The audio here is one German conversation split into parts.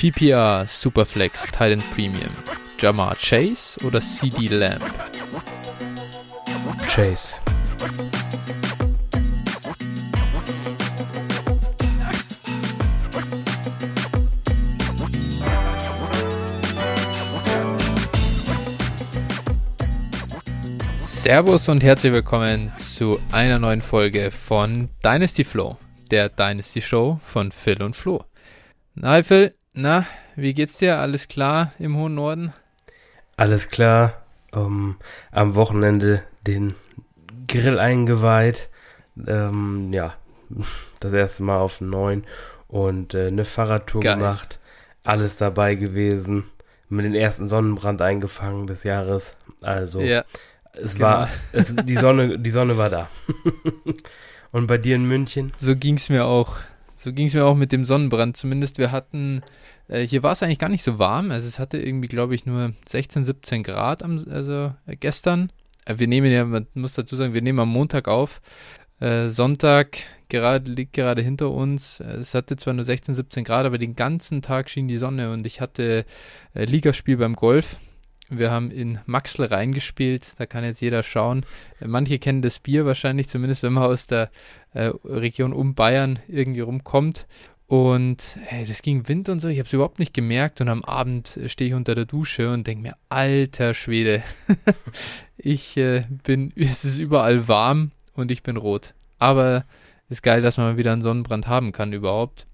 PPR, Superflex, Titan Premium, Jamar Chase oder CD Lamb? Chase. Servus und herzlich willkommen zu einer neuen Folge von Dynasty Flow, der Dynasty Show von Phil und Flo. Na, Phil, na, wie geht's dir? Alles klar im hohen Norden? Alles klar. Um, am Wochenende den Grill eingeweiht. Ähm, ja, das erste Mal auf neun und äh, eine Fahrradtour Geil. gemacht. Alles dabei gewesen. Mit den ersten Sonnenbrand eingefangen des Jahres. Also, ja. Es genau. war, es, die Sonne, die Sonne war da. Und bei dir in München? So ging es mir auch. So ging es mir auch mit dem Sonnenbrand. Zumindest wir hatten, äh, hier war es eigentlich gar nicht so warm. Also es hatte irgendwie, glaube ich, nur 16, 17 Grad am, also äh, gestern. Äh, wir nehmen ja, man muss dazu sagen, wir nehmen am Montag auf. Äh, Sonntag gerade, liegt gerade hinter uns. Äh, es hatte zwar nur 16, 17 Grad, aber den ganzen Tag schien die Sonne und ich hatte Ligaspiel beim Golf. Wir haben in Maxl reingespielt, da kann jetzt jeder schauen. Manche kennen das Bier wahrscheinlich, zumindest wenn man aus der äh, Region um Bayern irgendwie rumkommt. Und hey, das ging Wind und so, ich habe es überhaupt nicht gemerkt. Und am Abend stehe ich unter der Dusche und denke mir, alter Schwede, ich äh, bin, es ist überall warm und ich bin rot. Aber ist geil, dass man wieder einen Sonnenbrand haben kann überhaupt.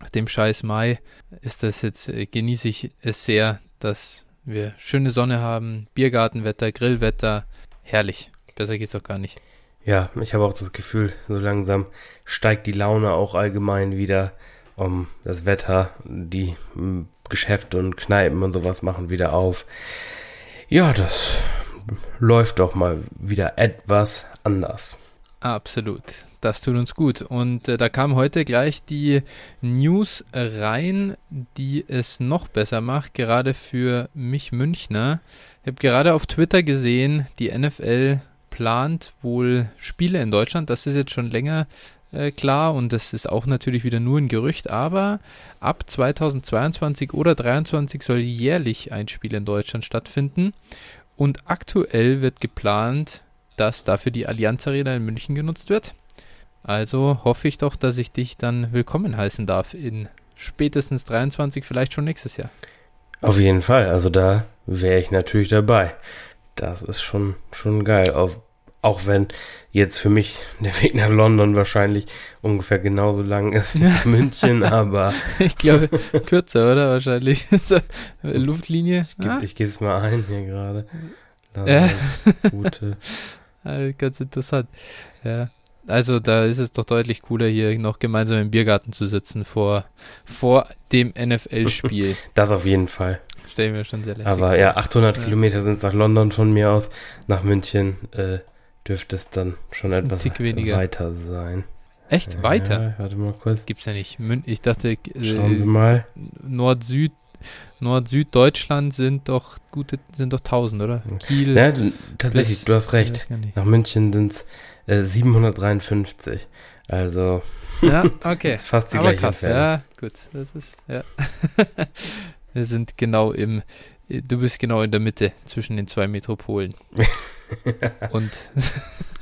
Nach dem scheiß Mai ist das jetzt, äh, genieße ich es sehr, dass wir schöne Sonne haben, Biergartenwetter, Grillwetter. Herrlich. Besser geht's doch gar nicht. Ja, ich habe auch das Gefühl, so langsam steigt die Laune auch allgemein wieder. Um das Wetter, die hm, Geschäfte und Kneipen und sowas machen wieder auf. Ja, das läuft doch mal wieder etwas anders. Absolut. Das tut uns gut. Und äh, da kam heute gleich die News rein, die es noch besser macht, gerade für mich Münchner. Ich habe gerade auf Twitter gesehen, die NFL plant wohl Spiele in Deutschland. Das ist jetzt schon länger äh, klar und das ist auch natürlich wieder nur ein Gerücht, aber ab 2022 oder 2023 soll jährlich ein Spiel in Deutschland stattfinden. Und aktuell wird geplant, dass dafür die Allianz Arena in München genutzt wird. Also hoffe ich doch, dass ich dich dann willkommen heißen darf in spätestens 23, vielleicht schon nächstes Jahr. Auf jeden Fall, also da wäre ich natürlich dabei. Das ist schon, schon geil. Auch, auch wenn jetzt für mich der Weg nach London wahrscheinlich ungefähr genauso lang ist wie nach München, aber. ich glaube, kürzer, oder? Wahrscheinlich. Luftlinie. Ich, ah? gebe es mal ein hier gerade. Ja. Gute. Ganz interessant. Ja. Also da ist es doch deutlich cooler, hier noch gemeinsam im Biergarten zu sitzen vor, vor dem NFL-Spiel. das auf jeden Fall. Stellen wir schon sehr lässig Aber ja, 800 ja. Kilometer sind es nach London von mir aus. Nach München äh, dürfte es dann schon etwas weiter sein. Echt? Ja, weiter? warte mal kurz. Gibt's ja nicht. Ich dachte, äh, Schauen wir mal. Nord-Süd Nord-Süd-Deutschland sind doch gute, sind doch 1000, oder? Kiel. Ja, tatsächlich, bis, du hast recht. Nach München sind es äh, 753. Also. Ja, okay. ist fast die Aber gleiche krass, Entfernung. Ja, gut. Das ist, ja. Wir sind genau im, du bist genau in der Mitte zwischen den zwei Metropolen. Und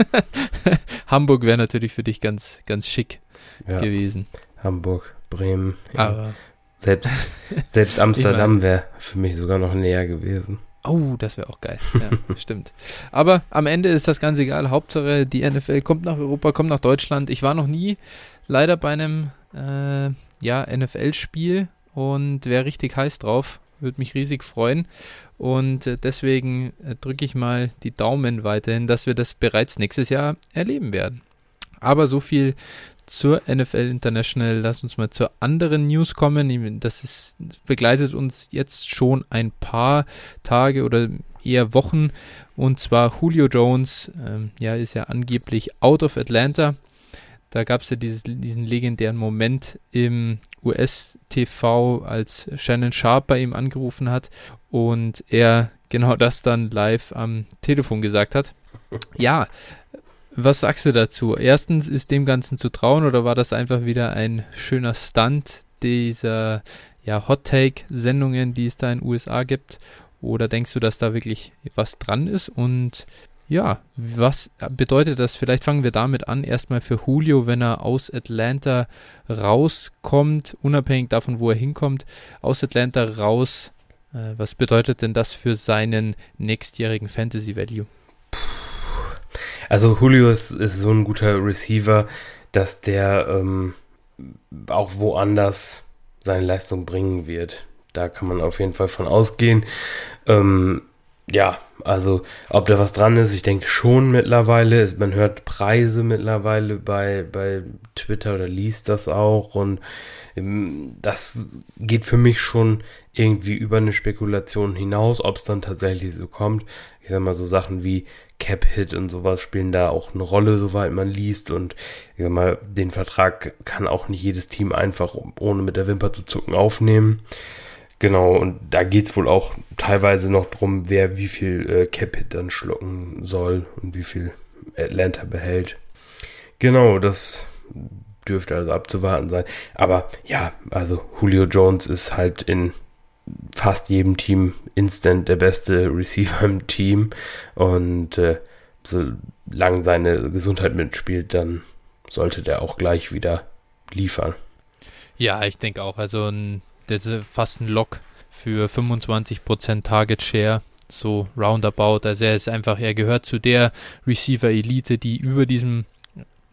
Hamburg wäre natürlich für dich ganz, ganz schick ja. gewesen. Hamburg, Bremen. Aber selbst, selbst Amsterdam wäre für mich sogar noch näher gewesen. Oh, das wäre auch geil. Ja, stimmt. Aber am Ende ist das ganz egal. Hauptsache, die NFL kommt nach Europa, kommt nach Deutschland. Ich war noch nie leider bei einem äh, ja, NFL-Spiel und wäre richtig heiß drauf. Würde mich riesig freuen. Und äh, deswegen äh, drücke ich mal die Daumen weiterhin, dass wir das bereits nächstes Jahr erleben werden. Aber so viel zur NFL International. Lass uns mal zur anderen News kommen. Das ist, begleitet uns jetzt schon ein paar Tage oder eher Wochen. Und zwar Julio Jones, ähm, ja, ist ja angeblich out of Atlanta. Da gab es ja dieses, diesen legendären Moment im US-TV, als Shannon Sharp bei ihm angerufen hat und er genau das dann live am Telefon gesagt hat. Ja, was sagst du dazu? Erstens, ist dem Ganzen zu trauen oder war das einfach wieder ein schöner Stunt dieser ja, Hot-Take-Sendungen, die es da in den USA gibt? Oder denkst du, dass da wirklich was dran ist? Und ja, was bedeutet das? Vielleicht fangen wir damit an, erstmal für Julio, wenn er aus Atlanta rauskommt, unabhängig davon, wo er hinkommt, aus Atlanta raus. Äh, was bedeutet denn das für seinen nächstjährigen Fantasy Value? Also Julio ist, ist so ein guter Receiver, dass der ähm, auch woanders seine Leistung bringen wird. Da kann man auf jeden Fall von ausgehen. Ähm, ja, also ob da was dran ist, ich denke schon mittlerweile. Man hört Preise mittlerweile bei, bei Twitter oder liest das auch und ähm, das geht für mich schon irgendwie über eine Spekulation hinaus, ob es dann tatsächlich so kommt. Ich sag mal, so Sachen wie Cap-Hit und sowas spielen da auch eine Rolle, soweit man liest. Und ich sag mal, den Vertrag kann auch nicht jedes Team einfach, ohne mit der Wimper zu zucken, aufnehmen. Genau, und da geht's wohl auch teilweise noch drum, wer wie viel äh, Capit dann schlucken soll und wie viel Atlanta behält. Genau, das dürfte also abzuwarten sein. Aber ja, also Julio Jones ist halt in fast jedem Team instant der beste Receiver im Team. Und äh, solange seine Gesundheit mitspielt, dann sollte der auch gleich wieder liefern. Ja, ich denke auch. Also ein das ist fast ein Lock für 25% Target Share, so roundabout. Also er ist einfach, er gehört zu der Receiver-Elite, die über diesem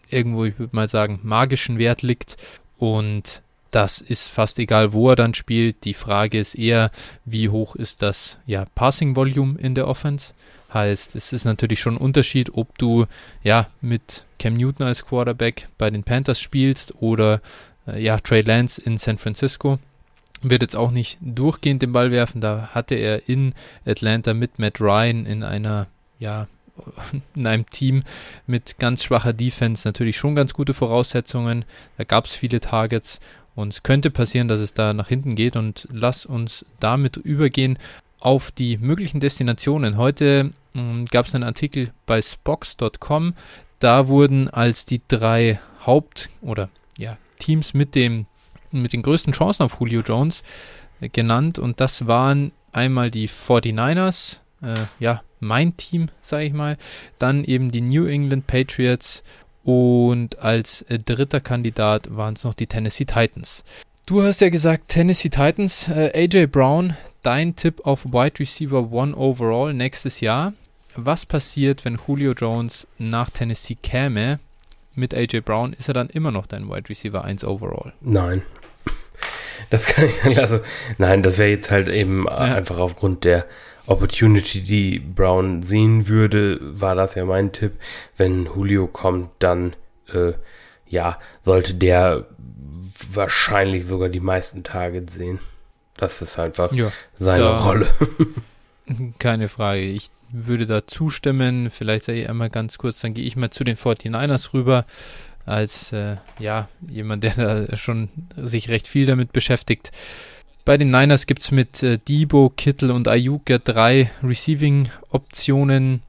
irgendwo, ich würde mal sagen, magischen Wert liegt. Und das ist fast egal, wo er dann spielt. Die Frage ist eher, wie hoch ist das ja, Passing Volume in der Offense? Heißt, es ist natürlich schon ein Unterschied, ob du ja mit Cam Newton als Quarterback bei den Panthers spielst oder äh, ja Trey Lance in San Francisco wird jetzt auch nicht durchgehend den Ball werfen. Da hatte er in Atlanta mit Matt Ryan in einer, ja, in einem Team mit ganz schwacher Defense natürlich schon ganz gute Voraussetzungen. Da gab es viele Targets und es könnte passieren, dass es da nach hinten geht. Und lass uns damit übergehen auf die möglichen Destinationen. Heute hm, gab es einen Artikel bei Spox.com. Da wurden als die drei Haupt- oder ja, Teams mit dem mit den größten Chancen auf Julio Jones äh, genannt und das waren einmal die 49ers, äh, ja, mein Team, sage ich mal, dann eben die New England Patriots und als äh, dritter Kandidat waren es noch die Tennessee Titans. Du hast ja gesagt, Tennessee Titans, äh, AJ Brown, dein Tipp auf Wide Receiver 1 overall nächstes Jahr. Was passiert, wenn Julio Jones nach Tennessee käme? Mit AJ Brown ist er dann immer noch dein Wide Receiver 1 overall? Nein, das kann ich also nein, das wäre jetzt halt eben ja. einfach aufgrund der Opportunity, die Brown sehen würde, war das ja mein Tipp. Wenn Julio kommt, dann äh, ja, sollte der wahrscheinlich sogar die meisten Targets sehen. Das ist einfach ja, seine da, Rolle. keine Frage. Ich würde da zustimmen. Vielleicht einmal ganz kurz, dann gehe ich mal zu den 49ers rüber als äh, ja, jemand, der da schon sich recht viel damit beschäftigt. Bei den Niners gibt es mit äh, Debo, Kittel und Ayuk ja drei Receiving-Optionen,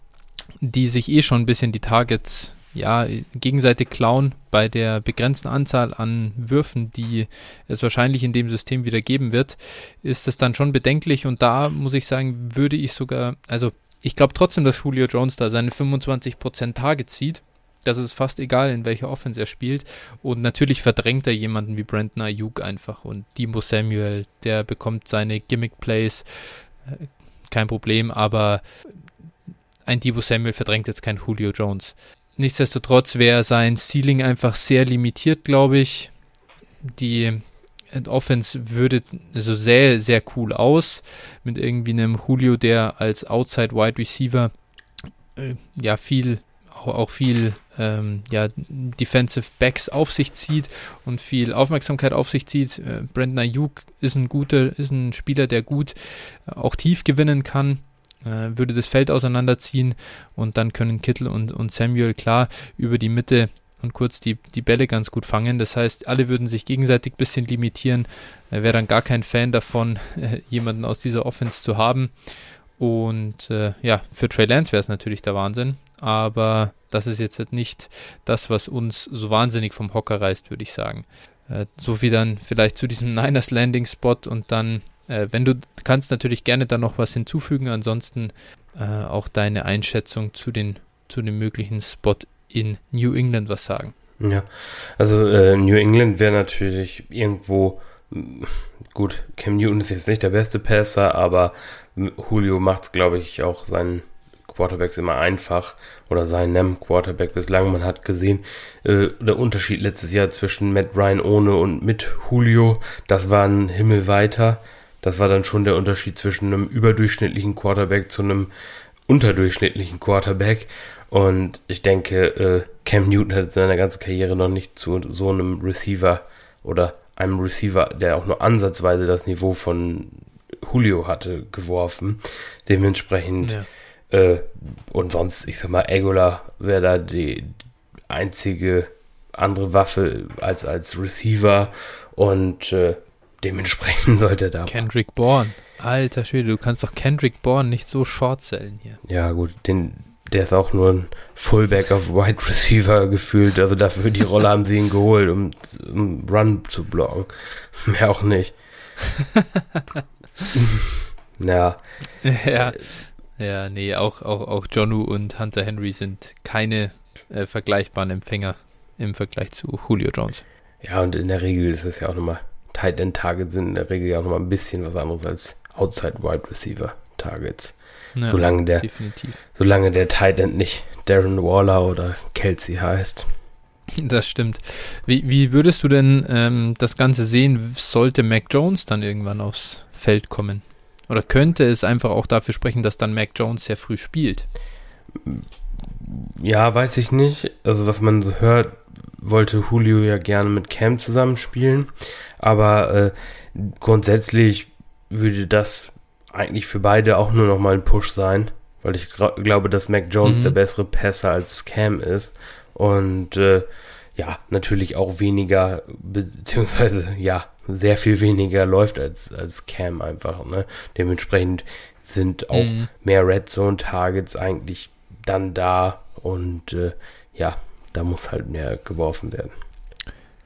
die sich eh schon ein bisschen die Targets ja, gegenseitig klauen bei der begrenzten Anzahl an Würfen, die es wahrscheinlich in dem System wieder geben wird, ist es dann schon bedenklich? Und da muss ich sagen, würde ich sogar, also ich glaube trotzdem, dass Julio Jones da seine 25% Targets zieht das ist fast egal, in welcher Offense er spielt. Und natürlich verdrängt er jemanden wie Brandon Ayuk einfach. Und Dimo Samuel, der bekommt seine Gimmick-Plays, äh, kein Problem, aber ein Debo Samuel verdrängt jetzt kein Julio Jones. Nichtsdestotrotz wäre sein Ceiling einfach sehr limitiert, glaube ich. Die Offense würde so sehr, sehr cool aus mit irgendwie einem Julio, der als Outside Wide Receiver äh, ja viel auch viel ähm, ja, Defensive Backs auf sich zieht und viel Aufmerksamkeit auf sich zieht. Äh, Brandon Ayuk ist ein guter, ist ein Spieler, der gut äh, auch tief gewinnen kann. Äh, würde das Feld auseinanderziehen und dann können Kittel und, und Samuel klar über die Mitte und kurz die, die Bälle ganz gut fangen. Das heißt, alle würden sich gegenseitig ein bisschen limitieren. Äh, Wäre dann gar kein Fan davon, äh, jemanden aus dieser Offense zu haben. Und äh, ja, für Trey Lance wäre es natürlich der Wahnsinn aber das ist jetzt nicht das, was uns so wahnsinnig vom Hocker reißt, würde ich sagen. Äh, so viel dann vielleicht zu diesem Niners Landing Spot und dann, äh, wenn du kannst, natürlich gerne dann noch was hinzufügen. Ansonsten äh, auch deine Einschätzung zu den zu dem möglichen Spot in New England was sagen. Ja, also äh, New England wäre natürlich irgendwo mm, gut. Cam Newton ist jetzt nicht der beste Passer, aber Julio macht es, glaube ich, auch seinen Quarterbacks immer einfach oder seinem Quarterback bislang. Man hat gesehen, äh, der Unterschied letztes Jahr zwischen Matt Ryan ohne und mit Julio, das war ein Himmel weiter. Das war dann schon der Unterschied zwischen einem überdurchschnittlichen Quarterback zu einem unterdurchschnittlichen Quarterback. Und ich denke, äh, Cam Newton hat seine ganze Karriere noch nicht zu so einem Receiver oder einem Receiver, der auch nur ansatzweise das Niveau von Julio hatte, geworfen. Dementsprechend ja. Äh, und sonst, ich sag mal, Agola wäre da die einzige andere Waffe als, als Receiver und äh, dementsprechend sollte er da. Kendrick Bourne. Alter Schwede, du kannst doch Kendrick Bourne nicht so short sellen hier. Ja, gut, den, der ist auch nur ein Fullback auf Wide Receiver gefühlt. Also dafür die Rolle haben sie ihn geholt, um, um Run zu blocken. Mehr auch nicht. ja. Ja. Ja, nee, auch, auch, auch Jonu und Hunter Henry sind keine äh, vergleichbaren Empfänger im Vergleich zu Julio Jones. Ja, und in der Regel ist es ja auch nochmal, Tight End Targets sind in der Regel ja auch nochmal ein bisschen was anderes als Outside Wide Receiver Targets. Ja, solange der, definitiv. solange der Tight End nicht Darren Waller oder Kelsey heißt. Das stimmt. Wie, wie würdest du denn ähm, das Ganze sehen, sollte Mac Jones dann irgendwann aufs Feld kommen? Oder könnte es einfach auch dafür sprechen, dass dann Mac Jones sehr früh spielt? Ja, weiß ich nicht. Also was man so hört, wollte Julio ja gerne mit Cam zusammenspielen. Aber äh, grundsätzlich würde das eigentlich für beide auch nur noch mal ein Push sein. Weil ich glaube, dass Mac Jones mhm. der bessere Passer als Cam ist. Und äh, ja, natürlich auch weniger, beziehungsweise ja, sehr viel weniger läuft als, als Cam einfach. Ne? Dementsprechend sind auch mhm. mehr Red Zone Targets eigentlich dann da und äh, ja, da muss halt mehr geworfen werden.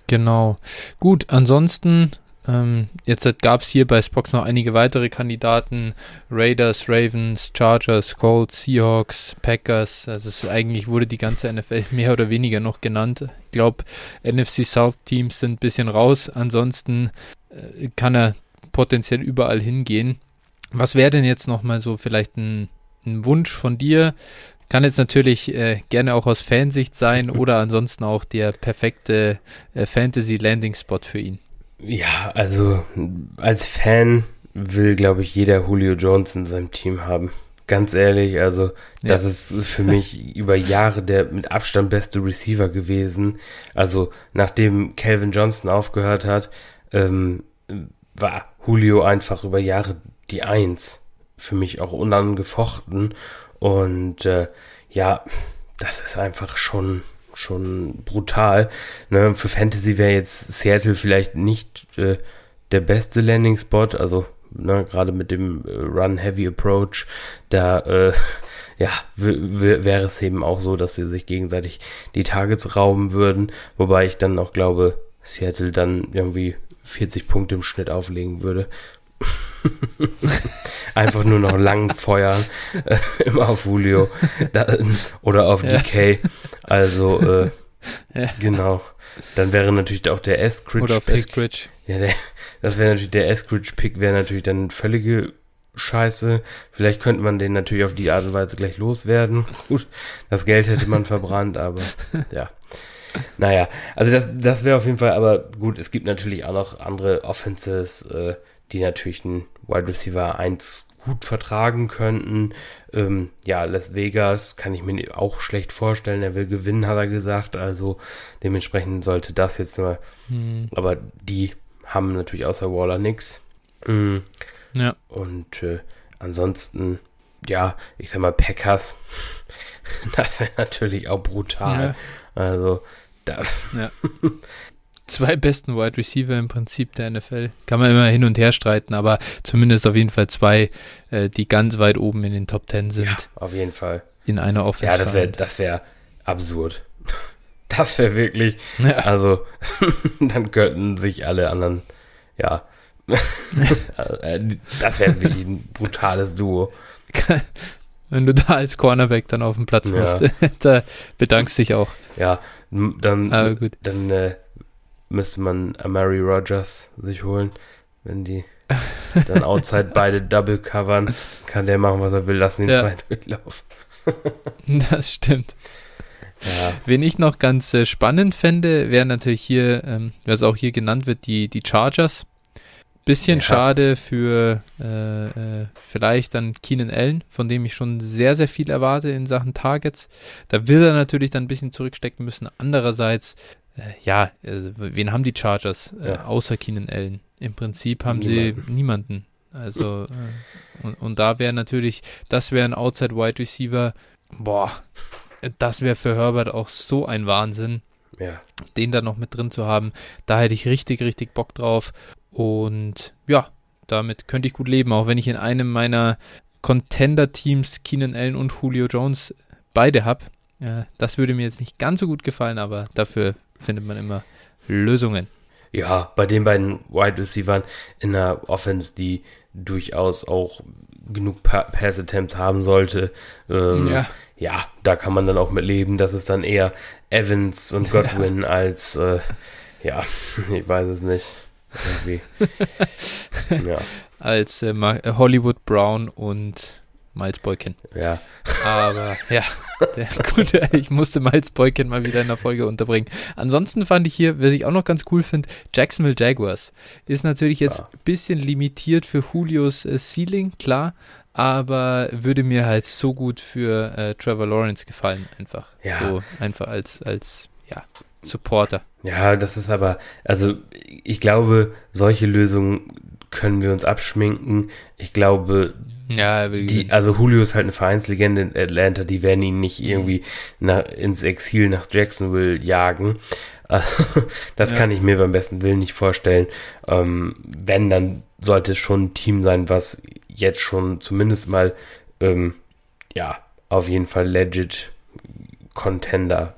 Genau. Gut, ansonsten ähm, jetzt gab es hier bei Spox noch einige weitere Kandidaten: Raiders, Ravens, Chargers, Colts, Seahawks, Packers. Also es, eigentlich wurde die ganze NFL mehr oder weniger noch genannt. Ich glaube, NFC South Teams sind ein bisschen raus. Ansonsten äh, kann er potenziell überall hingehen. Was wäre denn jetzt nochmal so vielleicht ein, ein Wunsch von dir? Kann jetzt natürlich äh, gerne auch aus Fansicht sein oder ansonsten auch der perfekte äh, Fantasy Landing Spot für ihn. Ja, also als Fan will, glaube ich, jeder Julio Jones in seinem Team haben. Ganz ehrlich, also das ist für mich über Jahre der mit Abstand beste Receiver gewesen. Also nachdem Calvin Johnson aufgehört hat, ähm, war Julio einfach über Jahre die Eins. Für mich auch unangefochten. Und äh, ja, das ist einfach schon schon brutal. Ne? Für Fantasy wäre jetzt Seattle vielleicht nicht äh, der beste Landing-Spot, also ne, gerade mit dem äh, Run-Heavy-Approach, da äh, ja, wäre es eben auch so, dass sie sich gegenseitig die Targets rauben würden, wobei ich dann auch glaube, Seattle dann irgendwie 40 Punkte im Schnitt auflegen würde. Einfach nur noch lang feuern, äh, immer auf Julio da, oder auf ja. DK. Also, äh, ja. genau. Dann wäre natürlich auch der Eskridge Oder auf Eskridge. Ja, der, das wäre natürlich, der Eskridge-Pick wäre natürlich dann völlige Scheiße. Vielleicht könnte man den natürlich auf die Art und Weise gleich loswerden. Gut, das Geld hätte man verbrannt, aber ja. Naja, also das, das wäre auf jeden Fall, aber gut, es gibt natürlich auch noch andere Offenses, äh, die natürlich einen Wide Receiver 1 gut vertragen könnten. Ähm, ja, Las Vegas kann ich mir auch schlecht vorstellen. Er will gewinnen, hat er gesagt. Also dementsprechend sollte das jetzt mal. Hm. Aber die haben natürlich außer Waller nichts. Mhm. Ja. Und äh, ansonsten, ja, ich sag mal, Packers. das wäre natürlich auch brutal. Ja. Also, da. Ja. zwei besten Wide Receiver im Prinzip der NFL. Kann man immer hin und her streiten, aber zumindest auf jeden Fall zwei, äh, die ganz weit oben in den Top Ten sind. Ja, auf jeden Fall. In einer Offense. Ja, das wäre das wär absurd. Das wäre wirklich, ja. also, dann könnten sich alle anderen, ja, das wäre wirklich ein brutales Duo. Wenn du da als Cornerback dann auf dem Platz ja. musst, da bedankst dich auch. Ja, dann, dann äh, müsste man Mary Rogers sich holen, wenn die dann outside beide double covern, kann der machen, was er will, lassen ihn ja. zwei durchlaufen. das stimmt. Ja. Wen ich noch ganz äh, spannend fände, wären natürlich hier, ähm, was auch hier genannt wird, die, die Chargers. Bisschen ja. schade für äh, äh, vielleicht dann Keenan Allen, von dem ich schon sehr, sehr viel erwarte in Sachen Targets. Da will er natürlich dann ein bisschen zurückstecken müssen. Andererseits, äh, ja, also, wen haben die Chargers äh, ja. außer Keenan Allen? Im Prinzip haben niemanden. sie niemanden. Also, äh, und, und da wäre natürlich, das wäre ein Outside Wide Receiver. Boah, das wäre für Herbert auch so ein Wahnsinn. Ja. Den da noch mit drin zu haben, da hätte ich richtig, richtig Bock drauf. Und ja, damit könnte ich gut leben, auch wenn ich in einem meiner Contender-Teams Keenan Allen und Julio Jones beide habe. Ja, das würde mir jetzt nicht ganz so gut gefallen, aber dafür findet man immer Lösungen. Ja, bei den beiden Wide Receivers in der Offense, die durchaus auch genug pa Pass Attempts haben sollte. Ähm, ja. Ja, da kann man dann auch mit leben, dass es dann eher Evans und Godwin ja. als, äh, ja, ich weiß es nicht. Irgendwie. ja. Als äh, Hollywood Brown und Miles Boykin. Ja. Aber ja, der, gut, ich musste Miles Boykin mal wieder in der Folge unterbringen. Ansonsten fand ich hier, was ich auch noch ganz cool finde, Jacksonville Jaguars. Ist natürlich jetzt ein ja. bisschen limitiert für Julios äh, Ceiling, klar, aber würde mir halt so gut für äh, Trevor Lawrence gefallen, einfach. Ja. So einfach als, als ja, Supporter. Ja, das ist aber, also ich glaube, solche Lösungen können wir uns abschminken. Ich glaube, ja, die, also Julio ist halt eine Vereinslegende in Atlanta, die werden ihn nicht irgendwie nach, ins Exil nach Jacksonville jagen. das ja. kann ich mir beim besten Willen nicht vorstellen. Ähm, wenn, dann sollte es schon ein Team sein, was jetzt schon zumindest mal, ähm, ja, auf jeden Fall legit Contender.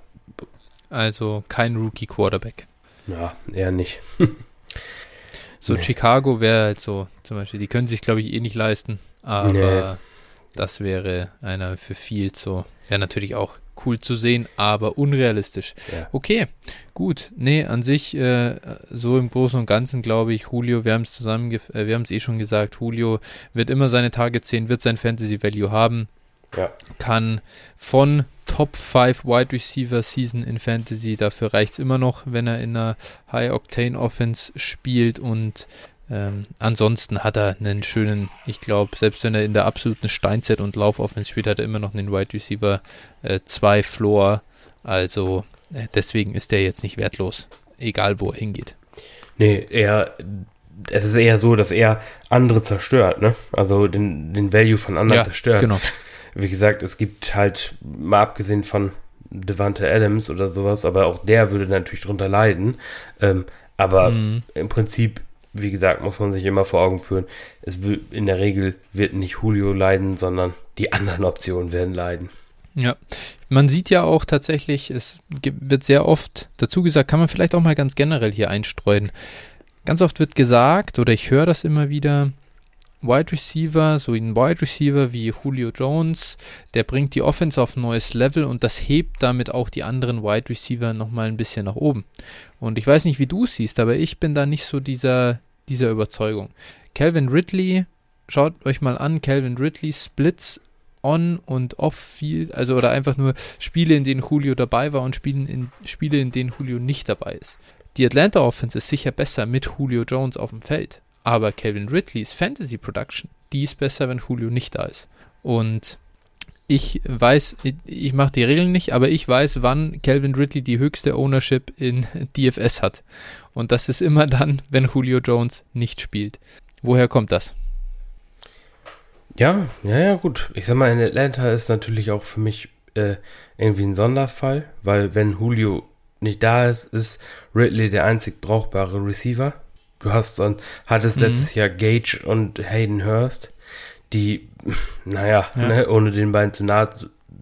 Also kein Rookie Quarterback. Ja, eher nicht. so nee. Chicago wäre halt so, zum Beispiel, die können sich, glaube ich, eh nicht leisten. Aber. Das wäre einer für viel so. Wäre natürlich auch cool zu sehen, aber unrealistisch. Ja. Okay, gut. Nee, an sich, äh, so im Großen und Ganzen glaube ich, Julio, wir haben es zusammen, äh, wir haben es eh schon gesagt, Julio wird immer seine Targets sehen, wird sein Fantasy Value haben. Ja. Kann von Top 5 Wide Receiver Season in Fantasy, dafür reicht es immer noch, wenn er in einer High Octane Offense spielt und ähm, ansonsten hat er einen schönen, ich glaube, selbst wenn er in der absoluten Steinzeit und Laufoffense spielt, hat er immer noch einen Wide Receiver 2 äh, Floor. Also äh, deswegen ist der jetzt nicht wertlos, egal wo er hingeht. Nee, er, es ist eher so, dass er andere zerstört, ne? Also den, den Value von anderen ja, zerstört. Genau. Wie gesagt, es gibt halt, mal abgesehen von Devante Adams oder sowas, aber auch der würde natürlich drunter leiden. Ähm, aber mhm. im Prinzip wie gesagt, muss man sich immer vor Augen führen, es will, in der Regel wird nicht Julio leiden, sondern die anderen Optionen werden leiden. Ja, man sieht ja auch tatsächlich, es wird sehr oft dazu gesagt, kann man vielleicht auch mal ganz generell hier einstreuen. Ganz oft wird gesagt, oder ich höre das immer wieder, Wide Receiver, so ein Wide Receiver wie Julio Jones, der bringt die Offense auf ein neues Level und das hebt damit auch die anderen Wide Receiver nochmal ein bisschen nach oben. Und ich weiß nicht, wie du es siehst, aber ich bin da nicht so dieser, dieser Überzeugung. Calvin Ridley, schaut euch mal an, Calvin Ridley Splits on und off field, also oder einfach nur Spiele, in denen Julio dabei war und Spiele in, Spiele, in denen Julio nicht dabei ist. Die Atlanta Offense ist sicher besser mit Julio Jones auf dem Feld. Aber Calvin Ridleys Fantasy Production, die ist besser, wenn Julio nicht da ist. Und ich weiß, ich mache die Regeln nicht, aber ich weiß, wann Calvin Ridley die höchste Ownership in DFS hat. Und das ist immer dann, wenn Julio Jones nicht spielt. Woher kommt das? Ja, ja, ja, gut. Ich sag mal, in Atlanta ist natürlich auch für mich äh, irgendwie ein Sonderfall, weil wenn Julio nicht da ist, ist Ridley der einzig brauchbare Receiver. Du hast und hattest mhm. letztes Jahr Gage und Hayden Hurst, die, naja, ja. ne, ohne den beiden zu nahe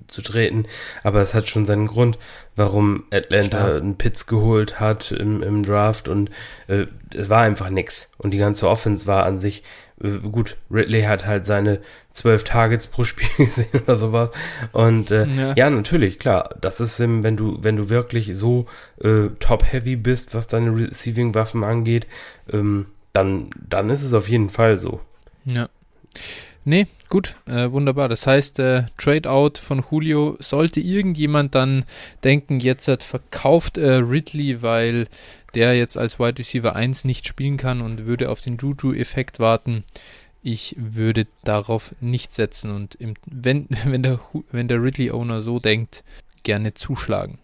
zu treten. Aber es hat schon seinen Grund, warum Atlanta Klar. einen Pitts geholt hat im, im Draft und äh, es war einfach nix. Und die ganze Offense war an sich äh, gut. Ridley hat halt seine zwölf Targets pro Spiel gesehen oder sowas. Und äh, Ja. ja. natürlich, klar. Das ist, wenn du, wenn du wirklich so äh, top-heavy bist, was deine Receiving-Waffen angeht, ähm, dann, dann ist es auf jeden Fall so. Ja. Nee, gut, äh, wunderbar. Das heißt, äh, Trade-out von Julio, sollte irgendjemand dann denken, jetzt hat verkauft äh, Ridley, weil der jetzt als Wide Receiver 1 nicht spielen kann und würde auf den Juju-Effekt warten. Ich würde darauf nicht setzen und im, wenn, wenn der, wenn der Ridley-Owner so denkt, gerne zuschlagen.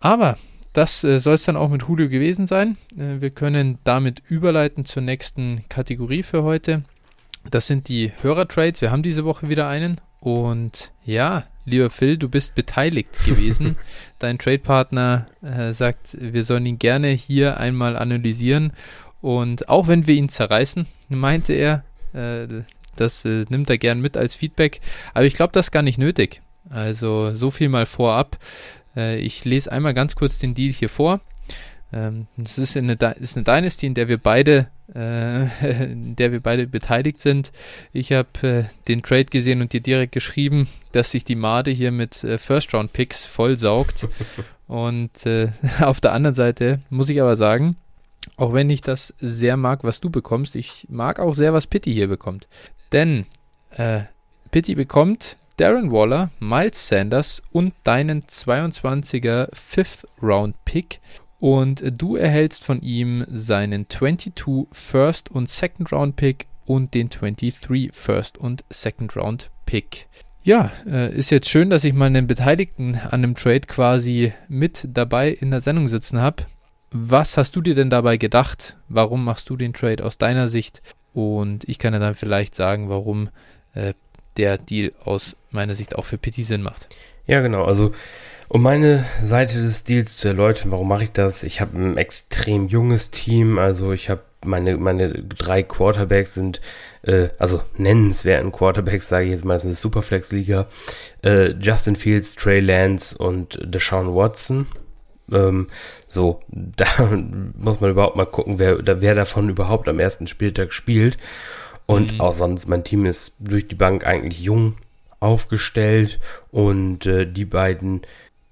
Aber das äh, soll es dann auch mit Julio gewesen sein. Äh, wir können damit überleiten zur nächsten Kategorie für heute. Das sind die Hörertrades. Wir haben diese Woche wieder einen. Und ja, lieber Phil, du bist beteiligt gewesen. Dein Tradepartner äh, sagt, wir sollen ihn gerne hier einmal analysieren. Und auch wenn wir ihn zerreißen, meinte er, äh, das äh, nimmt er gern mit als Feedback. Aber ich glaube, das ist gar nicht nötig. Also so viel mal vorab. Äh, ich lese einmal ganz kurz den Deal hier vor. Ähm, das ist ist eine Dynasty, in der wir beide, in der wir beide beteiligt sind. Ich habe äh, den Trade gesehen und dir direkt geschrieben, dass sich die Made hier mit äh, First-Round-Picks vollsaugt. und äh, auf der anderen Seite muss ich aber sagen, auch wenn ich das sehr mag, was du bekommst, ich mag auch sehr, was Pitti hier bekommt. Denn äh, Pitti bekommt Darren Waller, Miles Sanders und deinen 22er Fifth Round Pick. Und du erhältst von ihm seinen 22 First und Second Round Pick und den 23 First und Second Round Pick. Ja, äh, ist jetzt schön, dass ich mal einen Beteiligten an dem Trade quasi mit dabei in der Sendung sitzen habe. Was hast du dir denn dabei gedacht? Warum machst du den Trade aus deiner Sicht? Und ich kann ja dann vielleicht sagen, warum äh, der Deal aus meiner Sicht auch für Pitti Sinn macht. Ja, genau. Also, um meine Seite des Deals zu erläutern, warum mache ich das? Ich habe ein extrem junges Team. Also, ich habe meine, meine drei Quarterbacks sind, äh, also nennenswerten Quarterbacks, sage ich jetzt der Superflex-Liga. Äh, Justin Fields, Trey Lance und Deshaun Watson. Ähm, so, da muss man überhaupt mal gucken, wer, wer davon überhaupt am ersten Spieltag spielt. Und Mhm. auch sonst, mein Team ist durch die Bank eigentlich jung aufgestellt und äh, die beiden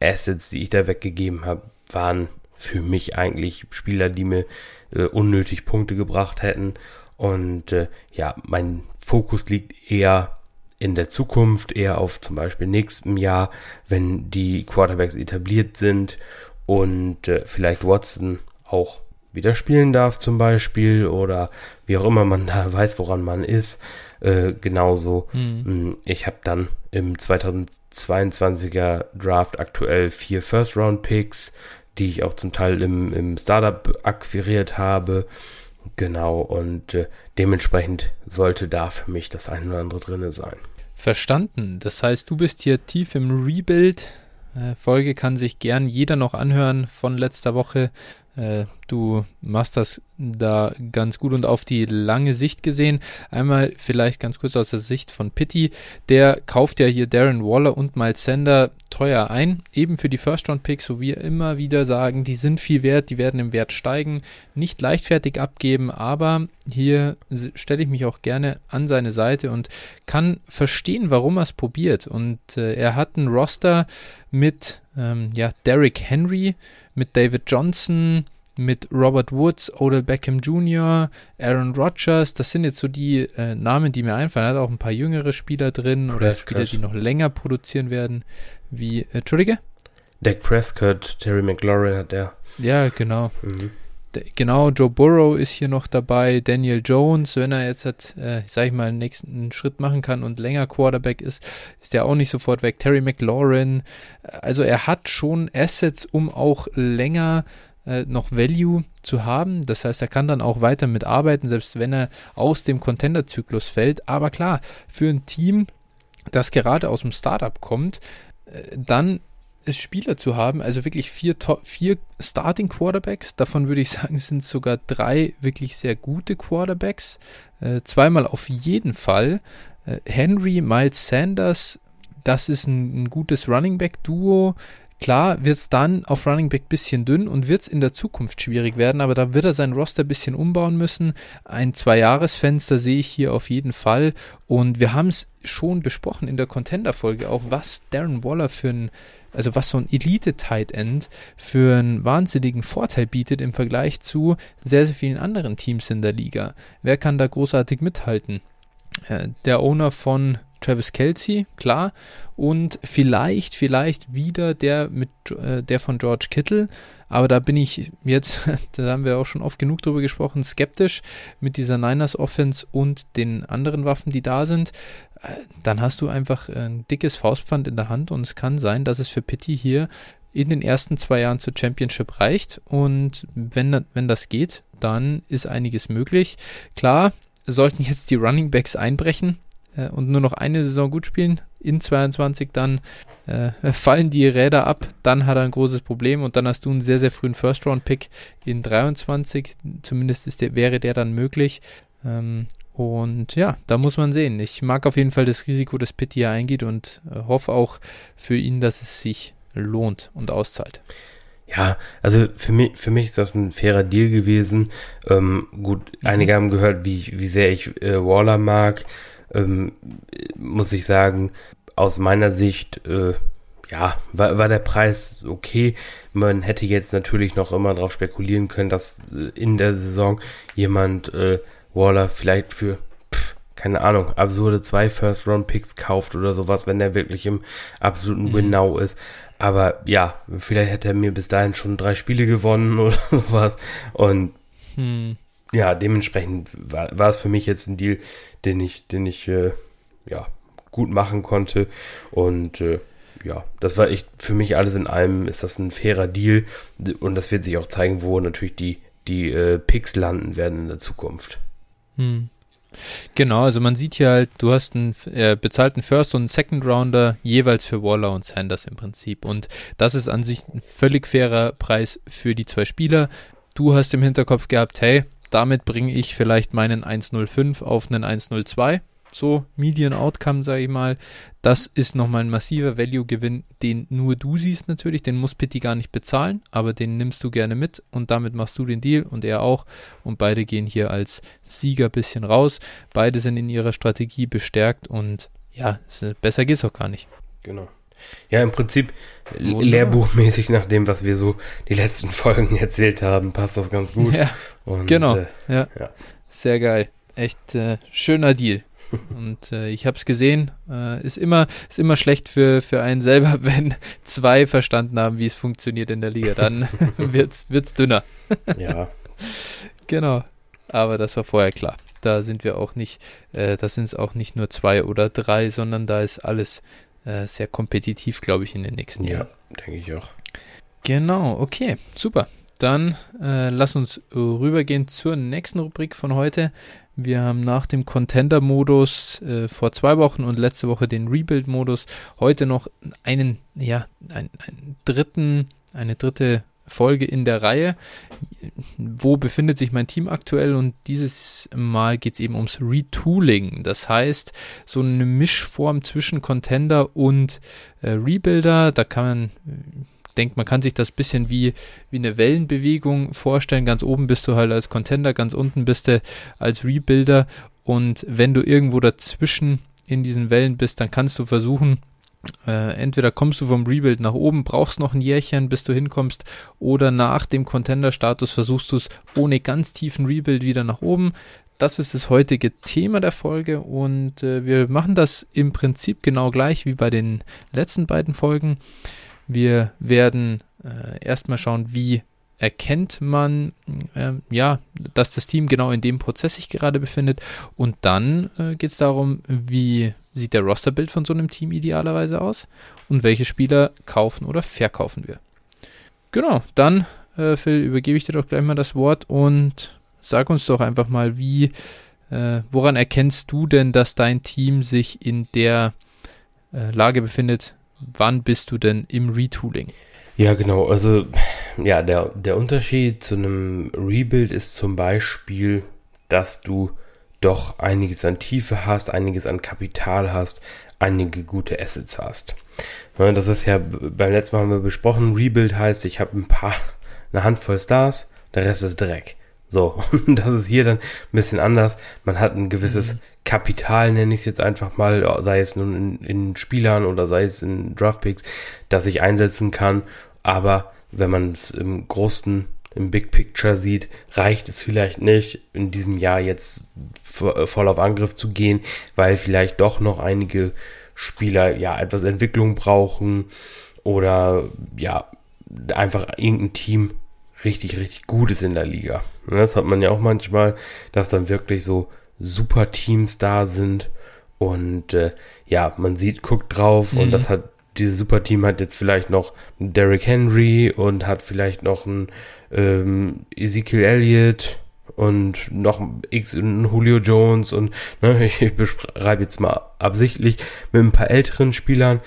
Assets, die ich da weggegeben habe, waren für mich eigentlich Spieler, die mir äh, unnötig Punkte gebracht hätten. Und äh, ja, mein Fokus liegt eher in der Zukunft, eher auf zum Beispiel nächstem Jahr, wenn die Quarterbacks etabliert sind und äh, vielleicht Watson auch wieder spielen darf zum Beispiel oder wie auch immer man da weiß, woran man ist. Äh, genauso. Mhm. Ich habe dann im 2022er Draft aktuell vier First-Round-Picks, die ich auch zum Teil im, im Startup akquiriert habe. Genau, und äh, dementsprechend sollte da für mich das ein oder andere drinne sein. Verstanden. Das heißt, du bist hier tief im Rebuild. Äh, Folge kann sich gern jeder noch anhören von letzter Woche. Äh, du machst das da ganz gut und auf die lange Sicht gesehen. Einmal vielleicht ganz kurz aus der Sicht von Pitti. Der kauft ja hier Darren Waller und Miles Sander teuer ein, eben für die First-Round-Picks, so wie wir immer wieder sagen, die sind viel wert, die werden im Wert steigen, nicht leichtfertig abgeben, aber hier stelle ich mich auch gerne an seine Seite und kann verstehen, warum er es probiert. Und äh, er hat einen Roster mit ähm, ja, Derrick Henry, mit David Johnson, mit Robert Woods, Odell Beckham Jr., Aaron Rodgers. Das sind jetzt so die äh, Namen, die mir einfallen. Er hat auch ein paar jüngere Spieler drin oder Prescott. Spieler, die noch länger produzieren werden. Wie, äh, Entschuldige? Dak Prescott, Terry McLaurin hat der. Ja, genau. Mhm. Genau, Joe Burrow ist hier noch dabei, Daniel Jones, wenn er jetzt hat, äh, sag ich mal, einen nächsten Schritt machen kann und länger Quarterback ist, ist der auch nicht sofort weg. Terry McLaurin, also er hat schon Assets, um auch länger äh, noch Value zu haben. Das heißt, er kann dann auch weiter mitarbeiten, selbst wenn er aus dem Contender-Zyklus fällt. Aber klar, für ein Team, das gerade aus dem Startup kommt, äh, dann Spieler zu haben, also wirklich vier, vier Starting Quarterbacks, davon würde ich sagen, sind sogar drei wirklich sehr gute Quarterbacks. Äh, zweimal auf jeden Fall. Äh, Henry, Miles Sanders, das ist ein, ein gutes Running Back Duo. Klar wird es dann auf Running Back bisschen dünn und wird es in der Zukunft schwierig werden, aber da wird er sein Roster bisschen umbauen müssen. Ein Zwei-Jahres-Fenster sehe ich hier auf jeden Fall und wir haben es schon besprochen in der Contender-Folge auch, was Darren Waller für ein, also was so ein Elite-Tight End für einen wahnsinnigen Vorteil bietet im Vergleich zu sehr, sehr vielen anderen Teams in der Liga. Wer kann da großartig mithalten? Äh, der Owner von Travis Kelsey, klar. Und vielleicht, vielleicht wieder der mit äh, der von George Kittle. Aber da bin ich jetzt, da haben wir auch schon oft genug drüber gesprochen, skeptisch mit dieser Niners Offense und den anderen Waffen, die da sind. Äh, dann hast du einfach ein dickes Faustpfand in der Hand und es kann sein, dass es für Pitti hier in den ersten zwei Jahren zur Championship reicht. Und wenn, wenn das geht, dann ist einiges möglich. Klar, sollten jetzt die Running Backs einbrechen, äh, und nur noch eine Saison gut spielen, in 22 dann äh, fallen die Räder ab, dann hat er ein großes Problem und dann hast du einen sehr, sehr frühen First-Round-Pick in 23, zumindest ist der, wäre der dann möglich. Ähm, und ja, da muss man sehen. Ich mag auf jeden Fall das Risiko, das Pitt hier eingeht und äh, hoffe auch für ihn, dass es sich lohnt und auszahlt. Ja, also für mich, für mich ist das ein fairer Deal gewesen. Ähm, gut, mhm. einige haben gehört, wie, wie sehr ich äh, Waller mag ähm, muss ich sagen, aus meiner Sicht, äh, ja, war, war der Preis okay. Man hätte jetzt natürlich noch immer darauf spekulieren können, dass äh, in der Saison jemand äh, Waller vielleicht für keine Ahnung, absurde zwei First-Round-Picks kauft oder sowas, wenn er wirklich im absoluten mhm. Win-Now ist. Aber ja, vielleicht hätte er mir bis dahin schon drei Spiele gewonnen oder sowas. Und mhm ja, dementsprechend war, war es für mich jetzt ein Deal, den ich, den ich äh, ja, gut machen konnte. Und äh, ja, das war echt für mich alles in allem ist das ein fairer Deal. Und das wird sich auch zeigen, wo natürlich die, die äh, Picks landen werden in der Zukunft. Hm. Genau, also man sieht hier halt, du hast einen äh, bezahlten First und einen Second Rounder jeweils für Waller und Sanders im Prinzip. Und das ist an sich ein völlig fairer Preis für die zwei Spieler. Du hast im Hinterkopf gehabt, hey, damit bringe ich vielleicht meinen 105 auf einen 102. So, Median Outcome, sage ich mal. Das ist nochmal ein massiver Value-Gewinn, den nur du siehst natürlich. Den muss Pitti gar nicht bezahlen, aber den nimmst du gerne mit und damit machst du den Deal und er auch. Und beide gehen hier als Sieger ein bisschen raus. Beide sind in ihrer Strategie bestärkt und ja, besser geht's auch gar nicht. Genau. Ja, im Prinzip Wunderbar. lehrbuchmäßig nach dem, was wir so die letzten Folgen erzählt haben, passt das ganz gut. Ja, Und, genau. Äh, ja. ja. sehr geil. Echt äh, schöner Deal. Und äh, ich habe es gesehen, äh, ist immer ist immer schlecht für für einen selber, wenn zwei verstanden haben, wie es funktioniert in der Liga. Dann wird's wird's dünner. ja. Genau. Aber das war vorher klar. Da sind wir auch nicht, äh, da sind es auch nicht nur zwei oder drei, sondern da ist alles äh, sehr kompetitiv, glaube ich, in den nächsten ja, Jahren. Ja, denke ich auch. Genau, okay, super. Dann äh, lass uns rübergehen zur nächsten Rubrik von heute. Wir haben nach dem Contender-Modus äh, vor zwei Wochen und letzte Woche den Rebuild-Modus. Heute noch einen, ja, einen, einen dritten, eine dritte Folge in der Reihe. Wo befindet sich mein Team aktuell? Und dieses Mal geht es eben ums Retooling. Das heißt, so eine Mischform zwischen Contender und äh, Rebuilder. Da kann man denkt, man kann sich das bisschen wie, wie eine Wellenbewegung vorstellen. Ganz oben bist du halt als Contender, ganz unten bist du als Rebuilder. Und wenn du irgendwo dazwischen in diesen Wellen bist, dann kannst du versuchen, äh, entweder kommst du vom Rebuild nach oben, brauchst noch ein Jährchen, bis du hinkommst, oder nach dem Contender-Status versuchst du es ohne ganz tiefen Rebuild wieder nach oben. Das ist das heutige Thema der Folge und äh, wir machen das im Prinzip genau gleich wie bei den letzten beiden Folgen. Wir werden äh, erstmal schauen, wie erkennt man, äh, ja, dass das Team genau in dem Prozess sich gerade befindet. Und dann äh, geht es darum, wie sieht der Rosterbild von so einem Team idealerweise aus und welche Spieler kaufen oder verkaufen wir. Genau, dann, äh, Phil, übergebe ich dir doch gleich mal das Wort und sag uns doch einfach mal, wie, äh, woran erkennst du denn, dass dein Team sich in der äh, Lage befindet? Wann bist du denn im Retooling? Ja, genau. Also, ja, der, der Unterschied zu einem Rebuild ist zum Beispiel, dass du doch einiges an Tiefe hast, einiges an Kapital hast, einige gute Assets hast. Das ist ja, beim letzten Mal haben wir besprochen, Rebuild heißt, ich habe ein paar, eine Handvoll Stars, der Rest ist Dreck. So, und das ist hier dann ein bisschen anders. Man hat ein gewisses mhm. Kapital, nenne ich es jetzt einfach mal, sei es nun in, in Spielern oder sei es in Draftpicks, das ich einsetzen kann. Aber wenn man es im großen, im Big Picture sieht, reicht es vielleicht nicht, in diesem Jahr jetzt voll auf Angriff zu gehen, weil vielleicht doch noch einige Spieler ja etwas Entwicklung brauchen oder ja einfach irgendein Team richtig, richtig gut ist in der Liga. Das hat man ja auch manchmal, dass dann wirklich so super Teams da sind und äh, ja, man sieht, guckt drauf mhm. und das hat dieses Superteam hat jetzt vielleicht noch Derrick Henry und hat vielleicht noch ein ähm, Ezekiel Elliott und noch X Julio Jones und ne, ich beschreibe jetzt mal absichtlich mit ein paar älteren Spielern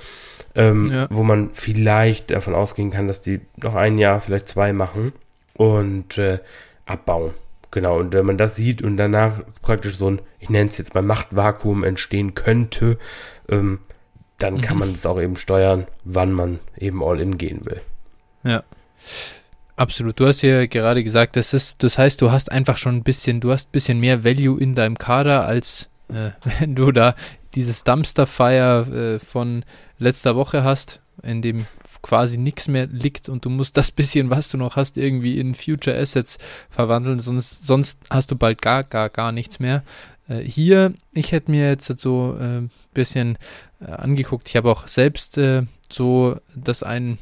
ähm, ja. wo man vielleicht davon ausgehen kann, dass die noch ein Jahr, vielleicht zwei machen und äh, abbauen. Genau, und wenn man das sieht und danach praktisch so ein, ich nenne es jetzt mal Machtvakuum entstehen könnte, ähm, dann mhm. kann man es auch eben steuern, wann man eben all in gehen will. Ja. Absolut. Du hast ja gerade gesagt, das ist, das heißt, du hast einfach schon ein bisschen, du hast ein bisschen mehr Value in deinem Kader, als äh, wenn du da dieses Dumpster Fire äh, von letzter Woche hast, in dem quasi nichts mehr liegt und du musst das bisschen, was du noch hast, irgendwie in Future Assets verwandeln, sonst, sonst hast du bald gar, gar, gar nichts mehr. Äh, hier, ich hätte mir jetzt so ein äh, bisschen äh, angeguckt, ich habe auch selbst äh, so das ein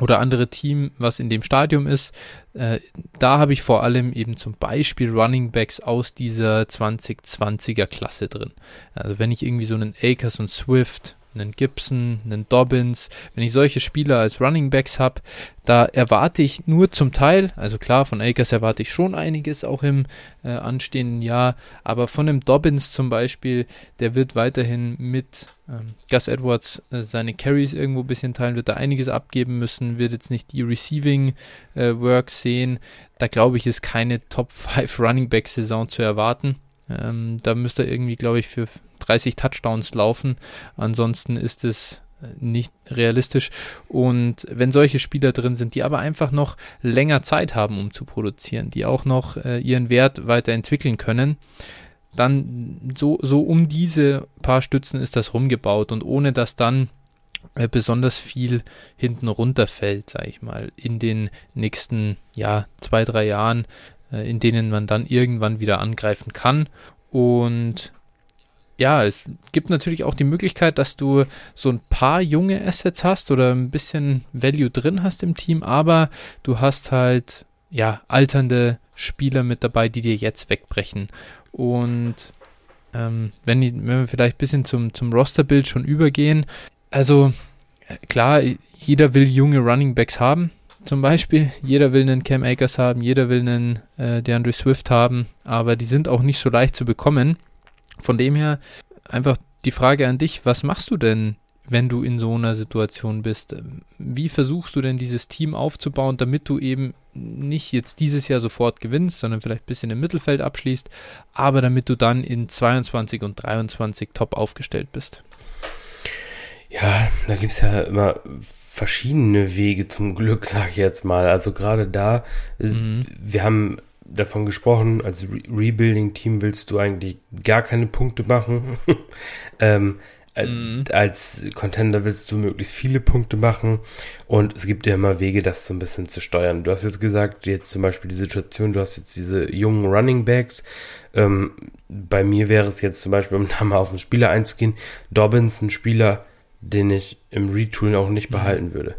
oder andere Team, was in dem Stadium ist. Äh, da habe ich vor allem eben zum Beispiel Running Backs aus dieser 2020er Klasse drin. Also wenn ich irgendwie so einen Akers und Swift einen Gibson, einen Dobbins, wenn ich solche Spieler als Running Backs habe, da erwarte ich nur zum Teil, also klar, von Akers erwarte ich schon einiges auch im äh, anstehenden Jahr, aber von dem Dobbins zum Beispiel, der wird weiterhin mit ähm, Gus Edwards äh, seine Carries irgendwo ein bisschen teilen, wird da einiges abgeben müssen, wird jetzt nicht die Receiving äh, Work sehen. Da glaube ich, ist keine Top 5 Running Back Saison zu erwarten. Ähm, da müsste er irgendwie, glaube ich, für 30 Touchdowns laufen. Ansonsten ist es nicht realistisch. Und wenn solche Spieler drin sind, die aber einfach noch länger Zeit haben, um zu produzieren, die auch noch äh, ihren Wert weiterentwickeln können, dann so, so um diese paar Stützen ist das rumgebaut und ohne dass dann äh, besonders viel hinten runterfällt, sage ich mal, in den nächsten ja, zwei, drei Jahren, in denen man dann irgendwann wieder angreifen kann. Und ja, es gibt natürlich auch die Möglichkeit, dass du so ein paar junge Assets hast oder ein bisschen Value drin hast im Team, aber du hast halt ja alternde Spieler mit dabei, die dir jetzt wegbrechen. Und ähm, wenn, wenn, wir vielleicht ein bisschen zum, zum Rosterbild schon übergehen, also äh, klar, jeder will junge Running Backs haben, zum Beispiel. Jeder will einen Cam Akers haben, jeder will einen äh, DeAndre Swift haben, aber die sind auch nicht so leicht zu bekommen. Von dem her einfach die Frage an dich, was machst du denn, wenn du in so einer Situation bist? Wie versuchst du denn dieses Team aufzubauen, damit du eben nicht jetzt dieses Jahr sofort gewinnst, sondern vielleicht ein bisschen im Mittelfeld abschließt, aber damit du dann in 22 und 23 top aufgestellt bist? Ja, da gibt es ja immer verschiedene Wege zum Glück, sag ich jetzt mal. Also gerade da, äh, mhm. wir haben davon gesprochen, als Re Rebuilding-Team willst du eigentlich gar keine Punkte machen. ähm, mhm. Als Contender willst du möglichst viele Punkte machen und es gibt ja immer Wege, das so ein bisschen zu steuern. Du hast jetzt gesagt, jetzt zum Beispiel die Situation, du hast jetzt diese jungen Running Backs. Ähm, bei mir wäre es jetzt zum Beispiel, um da mal auf den Spieler einzugehen, Dobbins, ein Spieler, den ich im Retooling auch nicht mhm. behalten würde.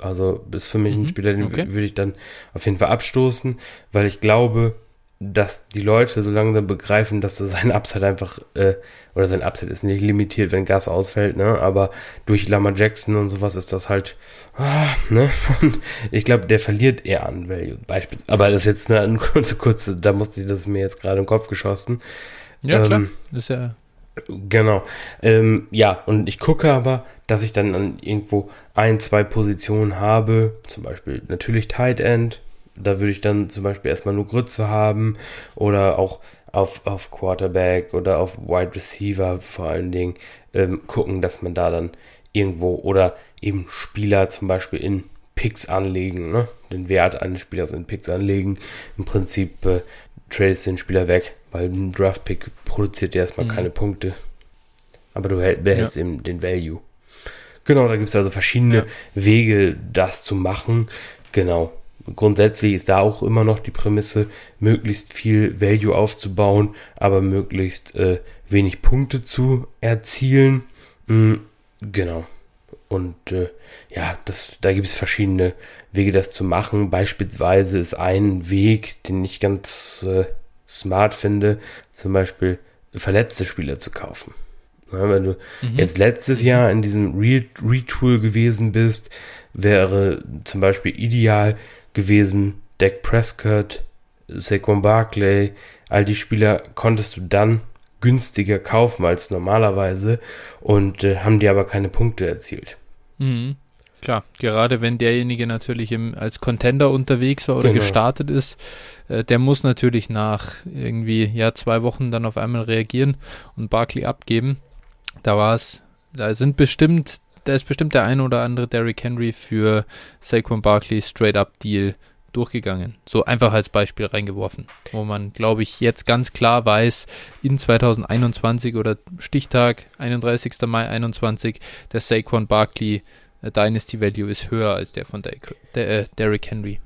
Also ist für mich mhm, ein Spieler, den okay. würde ich dann auf jeden Fall abstoßen, weil ich glaube, dass die Leute so langsam begreifen, dass sein Upside einfach, äh, oder sein Upside ist nicht limitiert, wenn Gas ausfällt, ne? Aber durch Lama Jackson und sowas ist das halt, ah, ne? Ich glaube, der verliert eher an Value, beispielsweise. Aber das ist jetzt eine kurze, kurze, da musste ich das mir jetzt gerade im Kopf geschossen. Ja, ähm, klar. Das ist ja. Genau. Ähm, ja, und ich gucke aber, dass ich dann an irgendwo ein, zwei Positionen habe, zum Beispiel natürlich Tight End, da würde ich dann zum Beispiel erstmal nur Grütze haben oder auch auf, auf Quarterback oder auf Wide Receiver vor allen Dingen ähm, gucken, dass man da dann irgendwo oder eben Spieler zum Beispiel in Picks anlegen, ne? den Wert eines Spielers in Picks anlegen. Im Prinzip äh, tradest den Spieler weg, weil ein Draft-Pick produziert erstmal mhm. keine Punkte. Aber du behältst ja. eben den Value. Genau, da gibt es also verschiedene ja. Wege, das zu machen. Genau. Grundsätzlich ist da auch immer noch die Prämisse, möglichst viel Value aufzubauen, aber möglichst äh, wenig Punkte zu erzielen. Mhm, genau. Und äh, ja, das, da gibt es verschiedene Wege, das zu machen. Beispielsweise ist ein Weg, den ich ganz äh, smart finde, zum Beispiel verletzte Spieler zu kaufen. Ja, wenn du mhm. jetzt letztes Jahr in diesem Re Retool gewesen bist, wäre zum Beispiel ideal gewesen, Dak Prescott, Saquon Barkley, all die Spieler konntest du dann günstiger kaufen als normalerweise und äh, haben dir aber keine Punkte erzielt. Mhm. Klar, gerade wenn derjenige natürlich im, als Contender unterwegs war oder genau. gestartet ist, äh, der muss natürlich nach irgendwie ja zwei Wochen dann auf einmal reagieren und Barkley abgeben. Da war es, da sind bestimmt, da ist bestimmt der ein oder andere Derrick Henry für Saquon Barkley Straight Up Deal durchgegangen. So einfach als Beispiel reingeworfen, wo man, glaube ich, jetzt ganz klar weiß, in 2021 oder Stichtag 31. Mai 21, der Saquon Barkley äh, Dynasty Value ist höher als der von der, der, äh, Derrick Henry.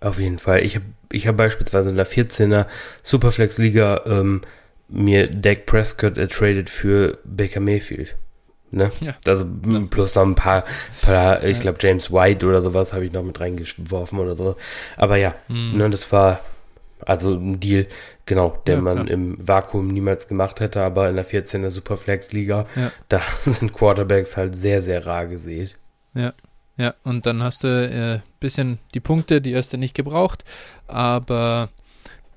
Auf jeden Fall. Ich habe ich hab beispielsweise in der 14er Superflex Liga ähm, mir Dak Prescott ertradet für Baker Mayfield. Ne? Ja, also plus noch ein paar, paar ich ja. glaube James White oder sowas habe ich noch mit reingeworfen oder so. Aber ja, mhm. ne, das war also ein Deal, genau, den ja, man im Vakuum niemals gemacht hätte, aber in der 14er Superflex-Liga, da sind Quarterbacks halt sehr, sehr rar gesehen. Ja, ja, und dann hast du ein äh, bisschen die Punkte, die hast du nicht gebraucht, aber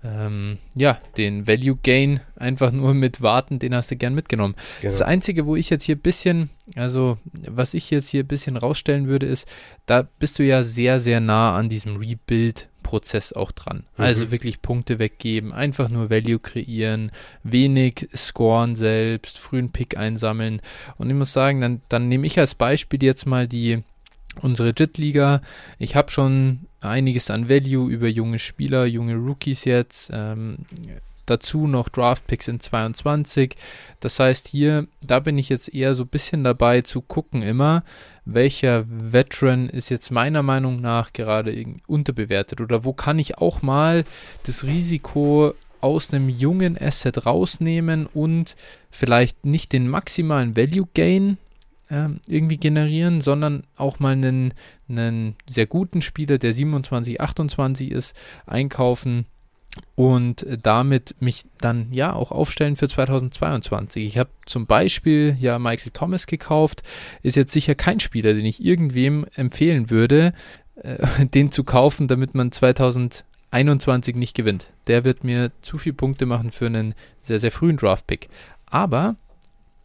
ähm, ja, den Value Gain einfach nur mit Warten, den hast du gern mitgenommen. Genau. Das Einzige, wo ich jetzt hier ein bisschen, also was ich jetzt hier ein bisschen rausstellen würde, ist, da bist du ja sehr, sehr nah an diesem Rebuild-Prozess auch dran. Mhm. Also wirklich Punkte weggeben, einfach nur Value kreieren, wenig scoren selbst, frühen Pick einsammeln. Und ich muss sagen, dann, dann nehme ich als Beispiel jetzt mal die unsere JIT-Liga. Ich habe schon einiges an Value über junge Spieler, junge Rookies jetzt. Ähm, dazu noch Draft-Picks in 22. Das heißt, hier, da bin ich jetzt eher so ein bisschen dabei zu gucken immer, welcher Veteran ist jetzt meiner Meinung nach gerade unterbewertet oder wo kann ich auch mal das Risiko aus einem jungen Asset rausnehmen und vielleicht nicht den maximalen Value Gain äh, irgendwie generieren, sondern auch mal einen, einen sehr guten Spieler, der 27, 28 ist, einkaufen und damit mich dann ja auch aufstellen für 2022. Ich habe zum Beispiel ja Michael Thomas gekauft, ist jetzt sicher kein Spieler, den ich irgendwem empfehlen würde, äh, den zu kaufen, damit man 2021 nicht gewinnt. Der wird mir zu viele Punkte machen für einen sehr, sehr frühen Draft-Pick. Aber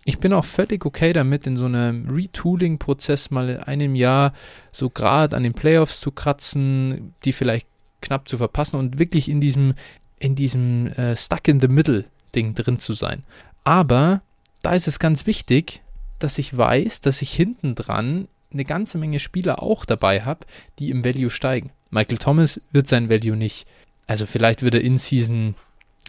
ich bin auch völlig okay damit, in so einem Retooling-Prozess mal in einem Jahr so gerade an den Playoffs zu kratzen, die vielleicht knapp zu verpassen und wirklich in diesem, in diesem äh, Stuck in the Middle-Ding drin zu sein. Aber da ist es ganz wichtig, dass ich weiß, dass ich hinten dran eine ganze Menge Spieler auch dabei habe, die im Value steigen. Michael Thomas wird sein Value nicht, also vielleicht wird er in Season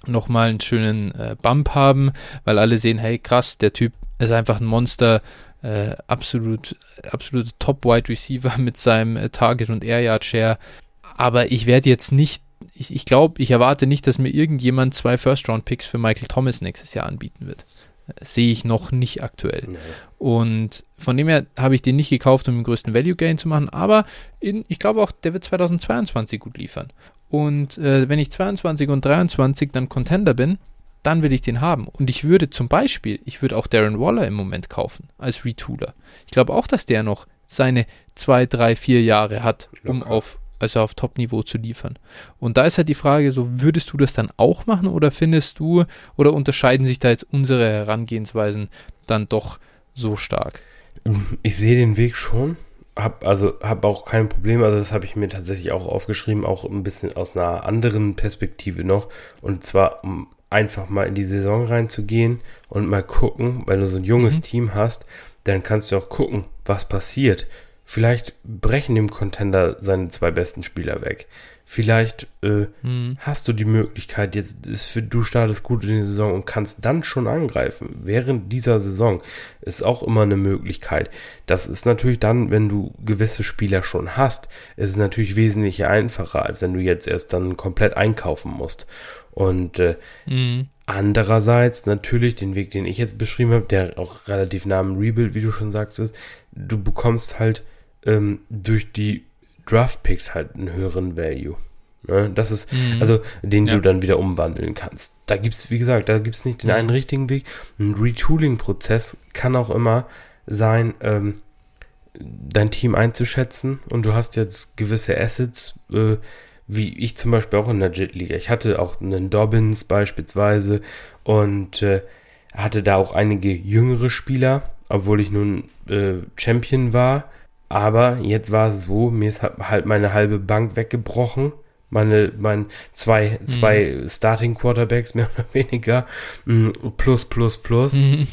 nochmal einen schönen äh, Bump haben, weil alle sehen, hey krass, der Typ ist einfach ein Monster, äh, absolut, absolut Top Wide Receiver mit seinem äh, Target und Air Yard Share. Aber ich werde jetzt nicht, ich, ich glaube, ich erwarte nicht, dass mir irgendjemand zwei First Round Picks für Michael Thomas nächstes Jahr anbieten wird. Äh, sehe ich noch nicht aktuell. Nee. Und von dem her habe ich den nicht gekauft, um den größten Value Gain zu machen, aber in, ich glaube auch, der wird 2022 gut liefern. Und äh, wenn ich 22 und 23 dann Contender bin, dann will ich den haben. Und ich würde zum Beispiel, ich würde auch Darren Waller im Moment kaufen als Retooler. Ich glaube auch, dass der noch seine zwei, drei, vier Jahre hat, um Locker. auf also auf Top-Niveau zu liefern. Und da ist halt die Frage, so würdest du das dann auch machen oder findest du oder unterscheiden sich da jetzt unsere Herangehensweisen dann doch so stark? Ich sehe den Weg schon. Hab also hab auch kein Problem, also das habe ich mir tatsächlich auch aufgeschrieben, auch ein bisschen aus einer anderen Perspektive noch und zwar um einfach mal in die Saison reinzugehen und mal gucken, weil du so ein junges mhm. Team hast, dann kannst du auch gucken, was passiert. Vielleicht brechen dem Contender seine zwei besten Spieler weg. Vielleicht äh, mhm. hast du die Möglichkeit, jetzt ist für du startest gut in die Saison und kannst dann schon angreifen. Während dieser Saison ist auch immer eine Möglichkeit. Das ist natürlich dann, wenn du gewisse Spieler schon hast, ist es natürlich wesentlich einfacher, als wenn du jetzt erst dann komplett einkaufen musst. Und äh, mhm. andererseits natürlich den Weg, den ich jetzt beschrieben habe, der auch relativ nah am Rebuild, wie du schon sagst, ist, du bekommst halt ähm, durch die Draft Picks halt einen höheren Value. Ne? Das ist, mhm. also, den ja. du dann wieder umwandeln kannst. Da gibt's, wie gesagt, da gibt's nicht den mhm. einen richtigen Weg. Ein Retooling-Prozess kann auch immer sein, ähm, dein Team einzuschätzen und du hast jetzt gewisse Assets, äh, wie ich zum Beispiel auch in der Jet-Liga. Ich hatte auch einen Dobbins beispielsweise und äh, hatte da auch einige jüngere Spieler, obwohl ich nun äh, Champion war aber jetzt war es so, mir ist halt meine halbe Bank weggebrochen. Meine, mein zwei, zwei mhm. Starting Quarterbacks mehr oder weniger. Mm, plus, plus, plus. Mhm.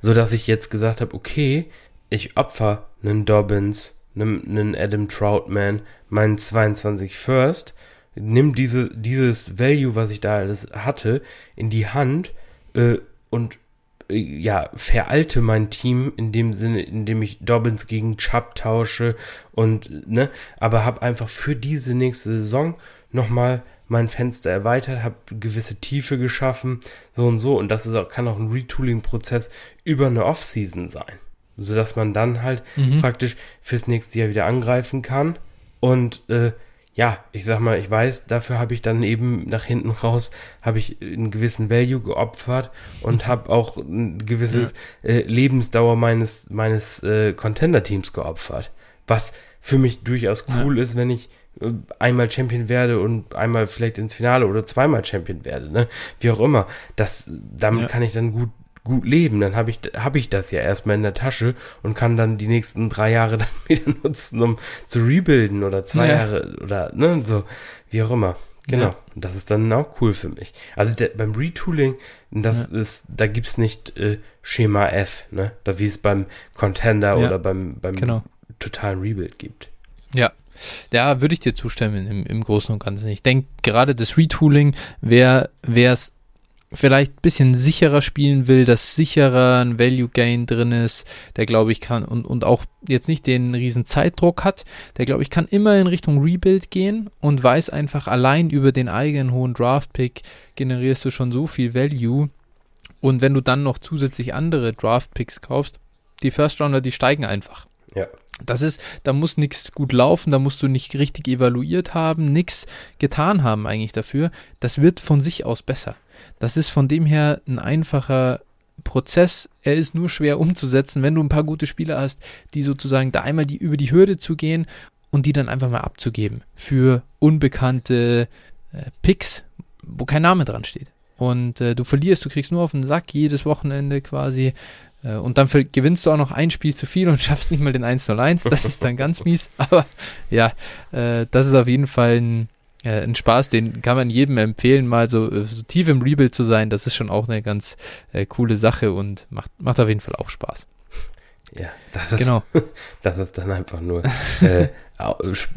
So dass ich jetzt gesagt habe, okay, ich opfer einen Dobbins, einen, einen Adam Troutman, meinen 22 First, nimm diese, dieses Value, was ich da alles hatte, in die Hand äh, und ja, veralte mein Team in dem Sinne, in dem ich Dobbins gegen Chubb tausche und, ne, aber habe einfach für diese nächste Saison nochmal mein Fenster erweitert, habe gewisse Tiefe geschaffen, so und so. Und das ist auch, kann auch ein Retooling-Prozess über eine Offseason sein. Sodass man dann halt mhm. praktisch fürs nächste Jahr wieder angreifen kann und äh, ja, ich sag mal, ich weiß, dafür habe ich dann eben nach hinten raus, habe ich einen gewissen Value geopfert und habe auch ein gewisses ja. äh, Lebensdauer meines, meines äh, Contender-Teams geopfert. Was für mich durchaus cool ja. ist, wenn ich äh, einmal Champion werde und einmal vielleicht ins Finale oder zweimal Champion werde, ne? Wie auch immer. Das, damit ja. kann ich dann gut gut leben, dann habe ich, hab ich das ja erstmal in der Tasche und kann dann die nächsten drei Jahre dann wieder nutzen, um zu rebuilden oder zwei ja. Jahre oder ne, so, wie auch immer. Genau. Ja. Und das ist dann auch cool für mich. Also der, beim Retooling, das ja. ist, da gibt's nicht äh, Schema F, ne? Da wie es beim Contender oder beim, beim genau. totalen Rebuild gibt. Ja. Ja, würde ich dir zustimmen im, im Großen und Ganzen. Ich denke, gerade das Retooling wäre es vielleicht ein bisschen sicherer spielen will, dass sicherer ein Value Gain drin ist, der glaube ich kann und, und auch jetzt nicht den riesen Zeitdruck hat, der glaube ich kann immer in Richtung Rebuild gehen und weiß einfach allein über den eigenen hohen Draft Pick generierst du schon so viel Value und wenn du dann noch zusätzlich andere Draft Picks kaufst, die First Rounder, die steigen einfach. Ja. Das ist, da muss nichts gut laufen, da musst du nicht richtig evaluiert haben, nichts getan haben eigentlich dafür. Das wird von sich aus besser. Das ist von dem her ein einfacher Prozess. Er ist nur schwer umzusetzen, wenn du ein paar gute Spieler hast, die sozusagen da einmal die über die Hürde zu gehen und die dann einfach mal abzugeben für unbekannte äh, Picks, wo kein Name dran steht. Und äh, du verlierst, du kriegst nur auf den Sack jedes Wochenende quasi und dann gewinnst du auch noch ein Spiel zu viel und schaffst nicht mal den 1-0-1. Das ist dann ganz mies. Aber ja, äh, das ist auf jeden Fall ein, äh, ein Spaß, den kann man jedem empfehlen, mal so, äh, so, tief im Rebuild zu sein. Das ist schon auch eine ganz äh, coole Sache und macht, macht auf jeden Fall auch Spaß. Ja, das ist, genau. das ist dann einfach nur äh,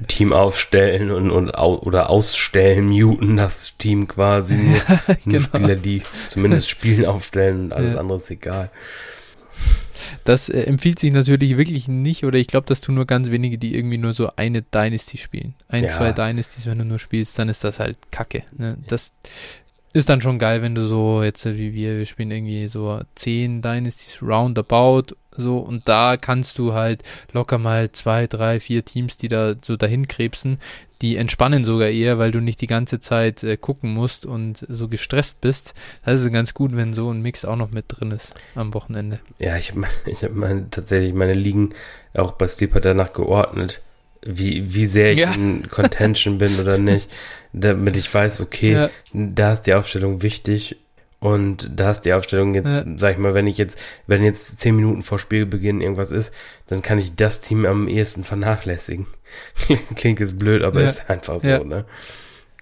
Team aufstellen und, und oder ausstellen, muten das Team quasi. Nur, ja, genau. nur Spieler, die zumindest Spielen aufstellen und alles ja. andere ist egal. Das äh, empfiehlt sich natürlich wirklich nicht, oder ich glaube, das tun nur ganz wenige, die irgendwie nur so eine Dynasty spielen. Ein, ja. zwei Dynasties, wenn du nur spielst, dann ist das halt Kacke. Ne? Das ist dann schon geil, wenn du so, jetzt wie wir, wir spielen irgendwie so zehn Dynasties roundabout, so, und da kannst du halt locker mal zwei, drei, vier Teams, die da so dahin krebsen, die entspannen sogar eher, weil du nicht die ganze Zeit äh, gucken musst und so gestresst bist. Das ist ganz gut, wenn so ein Mix auch noch mit drin ist am Wochenende. Ja, ich habe ich hab meine, tatsächlich meine Ligen auch bei Sleeper danach geordnet, wie, wie sehr ich ja. in Contention bin oder nicht, damit ich weiß, okay, ja. da ist die Aufstellung wichtig Und da ist die Aufstellung jetzt, ja. sag ich mal, wenn ich jetzt, wenn jetzt zehn Minuten vor Spielbeginn irgendwas ist, dann kann ich das Team am ehesten vernachlässigen. Klingt jetzt blöd, aber ja. ist einfach so, ne?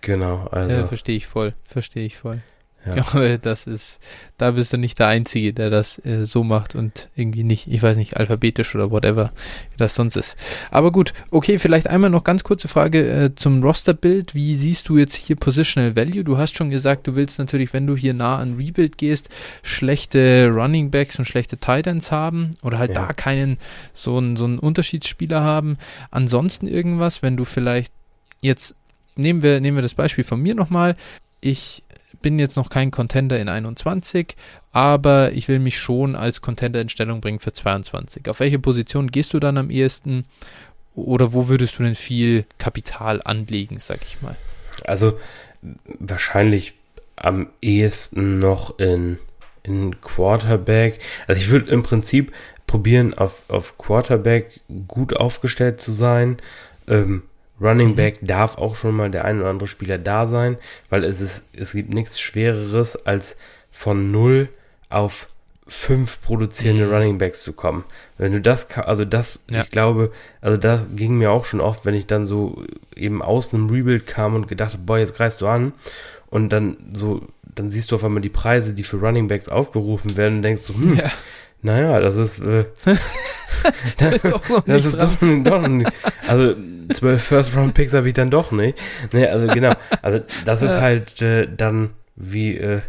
Genau, also. Ja, verstehe ich voll, verstehe ich voll. Ja. Das ist, da bist du nicht der Einzige, der das äh, so macht und irgendwie nicht, ich weiß nicht, alphabetisch oder whatever, wie das sonst ist. Aber gut, okay, vielleicht einmal noch ganz kurze Frage äh, zum Roster-Bild. Wie siehst du jetzt hier Positional Value? Du hast schon gesagt, du willst natürlich, wenn du hier nah an Rebuild gehst, schlechte Running Backs und schlechte Titans haben oder halt ja. da keinen so einen, so einen Unterschiedsspieler haben. Ansonsten irgendwas, wenn du vielleicht jetzt nehmen wir, nehmen wir das Beispiel von mir nochmal. Ich bin jetzt noch kein Contender in 21, aber ich will mich schon als Contender in Stellung bringen für 22. Auf welche Position gehst du dann am ehesten? Oder wo würdest du denn viel Kapital anlegen, sag ich mal? Also wahrscheinlich am ehesten noch in, in Quarterback. Also ich würde im Prinzip probieren, auf, auf Quarterback gut aufgestellt zu sein. Ähm, Running. Back darf auch schon mal der ein oder andere Spieler da sein, weil es ist, es gibt nichts Schwereres, als von null auf fünf produzierende mhm. Running Backs zu kommen. Wenn du das, also das, ja. ich glaube, also da ging mir auch schon oft, wenn ich dann so eben aus einem Rebuild kam und gedacht habe, boah, jetzt greifst du an und dann so, dann siehst du auf einmal die Preise, die für Running Backs aufgerufen werden und denkst so, hm, ja. Naja, das ist, äh, das, das ist doch, doch nicht, also zwölf First-Round-Picks habe ich dann doch nicht. Nee, also genau. Also das ist halt äh, dann wie, äh,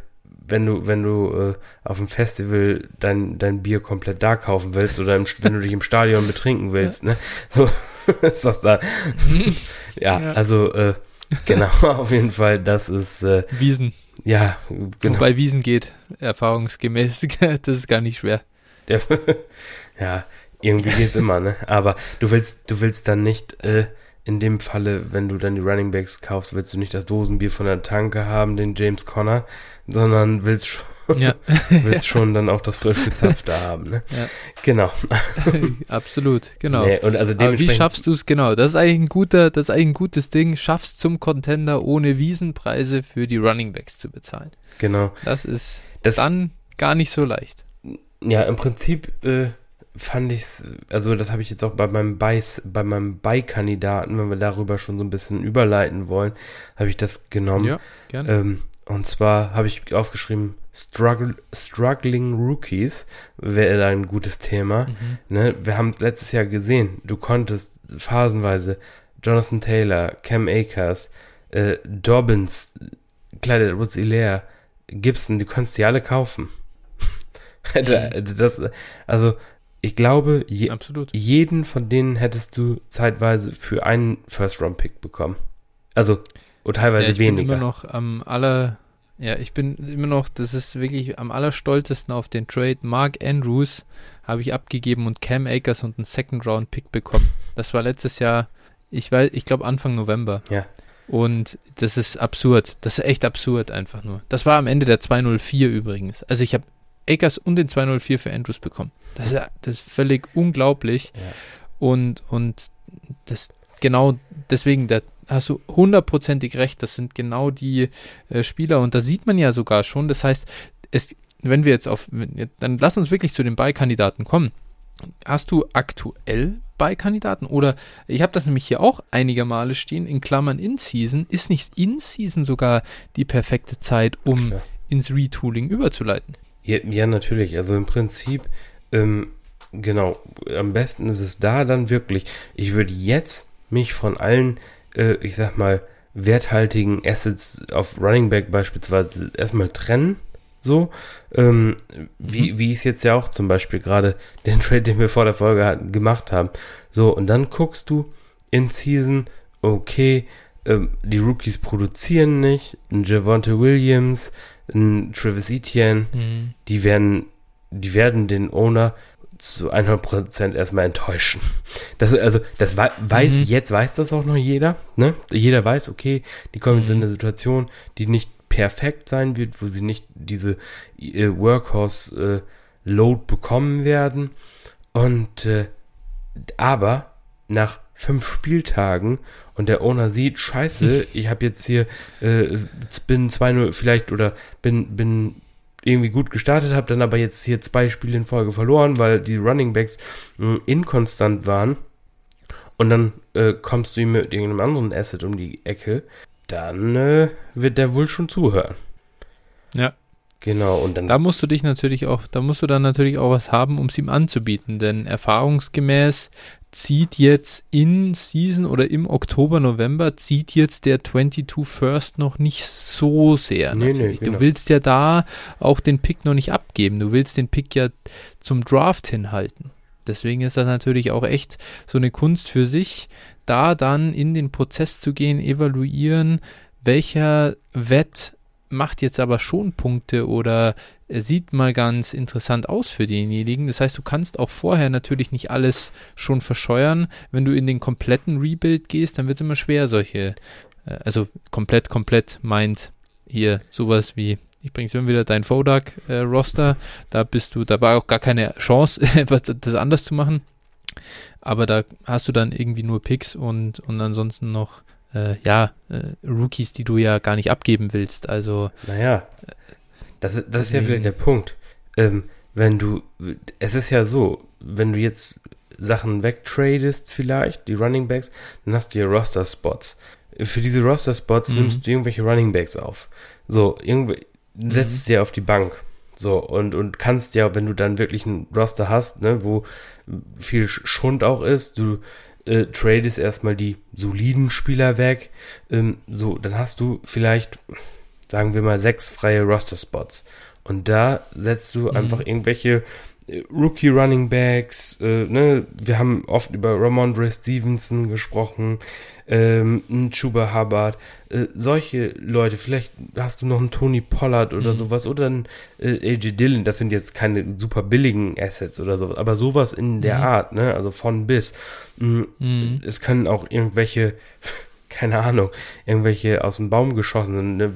wenn du, wenn du äh, auf dem Festival dein, dein Bier komplett da kaufen willst oder im, wenn du dich im Stadion betrinken willst, ne? So ist das da. ja, ja, also äh, genau, auf jeden Fall, das ist äh, Wiesen. Ja, genau. Wobei Wiesen geht, erfahrungsgemäß, das ist gar nicht schwer. ja, irgendwie geht's immer, ne? Aber du willst, du willst dann nicht, äh, in dem Falle, wenn du dann die Running Backs kaufst, willst du nicht das Dosenbier von der Tanke haben, den James Conner, sondern willst schon, ja. willst schon dann auch das frisch gezapfte haben, ne? Ja. Genau. Absolut, genau. Nee, und also Aber wie schaffst du es genau? Das ist eigentlich ein guter, das ist eigentlich ein gutes Ding. Schaffst zum Contender ohne Wiesenpreise für die Running Backs zu bezahlen. Genau. Das ist das, dann gar nicht so leicht. Ja, im Prinzip, äh, fand ich es, also das habe ich jetzt auch bei meinem Beis, bei meinem Beikandidaten, wenn wir darüber schon so ein bisschen überleiten wollen, habe ich das genommen. Ja, gerne. Ähm, und zwar habe ich aufgeschrieben, Struggle, Struggling Rookies wäre ein gutes Thema. Mhm. Ne? Wir haben es letztes Jahr gesehen, du konntest phasenweise Jonathan Taylor, Cam Akers, äh, Dobbins, Clyde Edwards Hilaire, Gibson, du konntest die alle kaufen. Das, also ich glaube, je, jeden von denen hättest du zeitweise für einen First-Round-Pick bekommen. Also, und teilweise ja, ich weniger. Bin immer noch am aller, ja, ich bin immer noch, das ist wirklich am allerstolzesten auf den Trade. Mark Andrews habe ich abgegeben und Cam Akers und einen Second-Round-Pick bekommen. Das war letztes Jahr, ich weiß, ich glaube Anfang November. Ja. Und das ist absurd. Das ist echt absurd einfach nur. Das war am Ende der 204 übrigens. Also ich habe Akers und den 204 für Andrews bekommen. Das ist, das ist völlig unglaublich. Ja. Und, und das genau deswegen, da hast du hundertprozentig recht. Das sind genau die äh, Spieler und da sieht man ja sogar schon. Das heißt, es, wenn wir jetzt auf, dann lass uns wirklich zu den Beikandidaten kommen. Hast du aktuell Beikandidaten? Oder ich habe das nämlich hier auch einige Male stehen, in Klammern In-Season. Ist nicht In-Season sogar die perfekte Zeit, um Klar. ins Retooling überzuleiten? Ja, ja, natürlich. Also im Prinzip, ähm, genau, am besten ist es da dann wirklich. Ich würde jetzt mich von allen, äh, ich sag mal, werthaltigen Assets auf Running Back beispielsweise erstmal trennen. So, ähm, mhm. wie, wie ich es jetzt ja auch zum Beispiel gerade den Trade, den wir vor der Folge hatten, gemacht haben. So, und dann guckst du in Season, okay, ähm, die Rookies produzieren nicht, ein Javonte Williams, ein Travis Etienne, mhm. die werden, die werden den Owner zu 100% erstmal enttäuschen. Das, also, das weiß, mhm. jetzt weiß das auch noch jeder, ne? Jeder weiß, okay, die kommen jetzt in mhm. eine Situation, die nicht perfekt sein wird, wo sie nicht diese äh, Workhorse äh, Load bekommen werden. Und, äh, aber nach fünf Spieltagen und der Owner sieht, scheiße, ich habe jetzt hier, äh, bin 2-0 vielleicht oder bin, bin irgendwie gut gestartet habe, dann aber jetzt hier zwei Spiele in Folge verloren, weil die Running Backs mh, hm, inkonstant waren und dann äh, kommst du ihm mit irgendeinem anderen Asset um die Ecke, dann äh, wird der wohl schon zuhören. Ja. Genau, und dann. Da musst du dich natürlich auch, da musst du dann natürlich auch was haben, um es ihm anzubieten, denn erfahrungsgemäß zieht jetzt in Season oder im Oktober, November, zieht jetzt der 22 First noch nicht so sehr. Nee, natürlich. Nee, genau. Du willst ja da auch den Pick noch nicht abgeben. Du willst den Pick ja zum Draft hinhalten. Deswegen ist das natürlich auch echt so eine Kunst für sich, da dann in den Prozess zu gehen, evaluieren, welcher Wett macht jetzt aber schon Punkte oder sieht mal ganz interessant aus für denjenigen. Das heißt, du kannst auch vorher natürlich nicht alles schon verscheuern. Wenn du in den kompletten Rebuild gehst, dann wird es immer schwer, solche, äh, also komplett, komplett meint hier sowas wie, ich bring's immer wieder dein Fodak-Roster, äh, da bist du, da war auch gar keine Chance, etwas das anders zu machen. Aber da hast du dann irgendwie nur Picks und, und ansonsten noch äh, ja, äh, Rookies, die du ja gar nicht abgeben willst. Also. Naja. Das, das ist ja vielleicht der Punkt. Ähm, wenn du, es ist ja so, wenn du jetzt Sachen wegtradest vielleicht, die Running Backs, dann hast du ja Roster-Spots. Für diese Roster-Spots mhm. nimmst du irgendwelche Running Backs auf. So, irgendwie, setzt mhm. dir auf die Bank. So, und, und kannst ja, wenn du dann wirklich ein Roster hast, ne, wo viel Schund auch ist, du äh, tradest erstmal die soliden Spieler weg, ähm, so, dann hast du vielleicht, sagen wir mal, sechs freie Roster-Spots. Und da setzt du mhm. einfach irgendwelche Rookie Running Backs, äh, ne, wir haben oft über Ramondre Stevenson gesprochen, ähm, Chuba Hubbard, äh, solche Leute, vielleicht hast du noch einen Tony Pollard oder mhm. sowas oder einen äh, AJ Dillon, das sind jetzt keine super billigen Assets oder sowas, aber sowas in der mhm. Art, ne, also von bis. Mhm. mhm. Es können auch irgendwelche, keine Ahnung, irgendwelche aus dem Baum geschossenen, ne,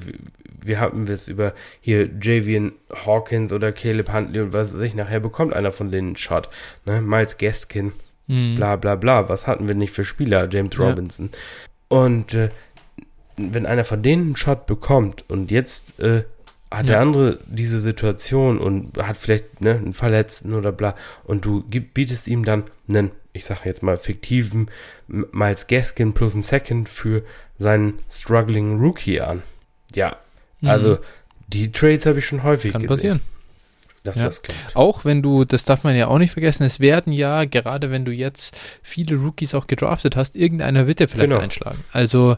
wir haben jetzt über hier Javian Hawkins oder Caleb Huntley und was weiß ich, nachher bekommt einer von denen einen Shot, ne, Miles Gaskin Mhm. Bla bla bla. Was hatten wir nicht für Spieler? James ja. Robinson. Und äh, wenn einer von denen einen Shot bekommt und jetzt äh, hat ja. der andere diese Situation und hat vielleicht ne, einen Verletzten oder bla und du gib, bietest ihm dann einen, ich sage jetzt mal fiktiven Miles Gaskin plus ein Second für seinen struggling Rookie an. Ja, mhm. also die Trades habe ich schon häufig Kann gesehen. passieren dass ja. das klappt. Auch wenn du, das darf man ja auch nicht vergessen, es werden ja, gerade wenn du jetzt viele Rookies auch gedraftet hast, irgendeiner wird ja vielleicht genau. einschlagen. Also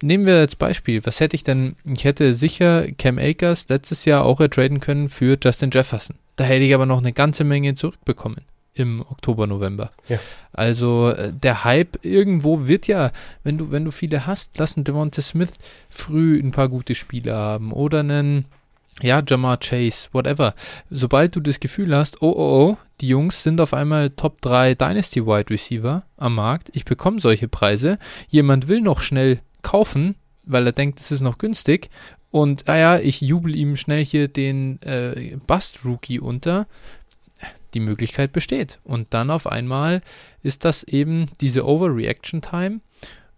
nehmen wir als Beispiel, was hätte ich denn, ich hätte sicher Cam Akers letztes Jahr auch ertraden können für Justin Jefferson. Da hätte ich aber noch eine ganze Menge zurückbekommen im Oktober, November. Ja. Also äh, der Hype irgendwo wird ja, wenn du, wenn du viele hast, lassen Devonta Smith früh ein paar gute Spiele haben oder einen ja, Jamar Chase, whatever. Sobald du das Gefühl hast, oh, oh, oh, die Jungs sind auf einmal Top 3 Dynasty Wide Receiver am Markt, ich bekomme solche Preise, jemand will noch schnell kaufen, weil er denkt, es ist noch günstig und, ah ja, ich jubel ihm schnell hier den äh, Bust-Rookie unter, die Möglichkeit besteht. Und dann auf einmal ist das eben diese Overreaction-Time.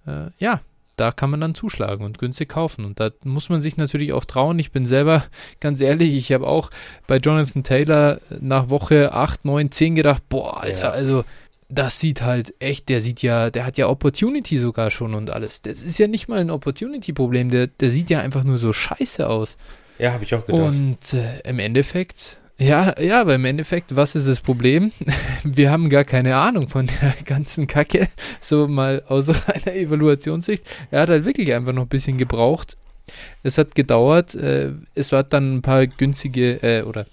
Äh, ja, da kann man dann zuschlagen und günstig kaufen. Und da muss man sich natürlich auch trauen. Ich bin selber ganz ehrlich, ich habe auch bei Jonathan Taylor nach Woche 8, 9, 10 gedacht, boah, Alter, ja. also das sieht halt echt, der sieht ja, der hat ja Opportunity sogar schon und alles. Das ist ja nicht mal ein Opportunity-Problem, der, der sieht ja einfach nur so scheiße aus. Ja, habe ich auch gedacht. Und äh, im Endeffekt ja, ja, aber im Endeffekt, was ist das Problem? Wir haben gar keine Ahnung von der ganzen Kacke, so mal aus einer Evaluationssicht. Er hat halt wirklich einfach noch ein bisschen gebraucht. Es hat gedauert, äh, es hat dann ein paar günstige äh, oder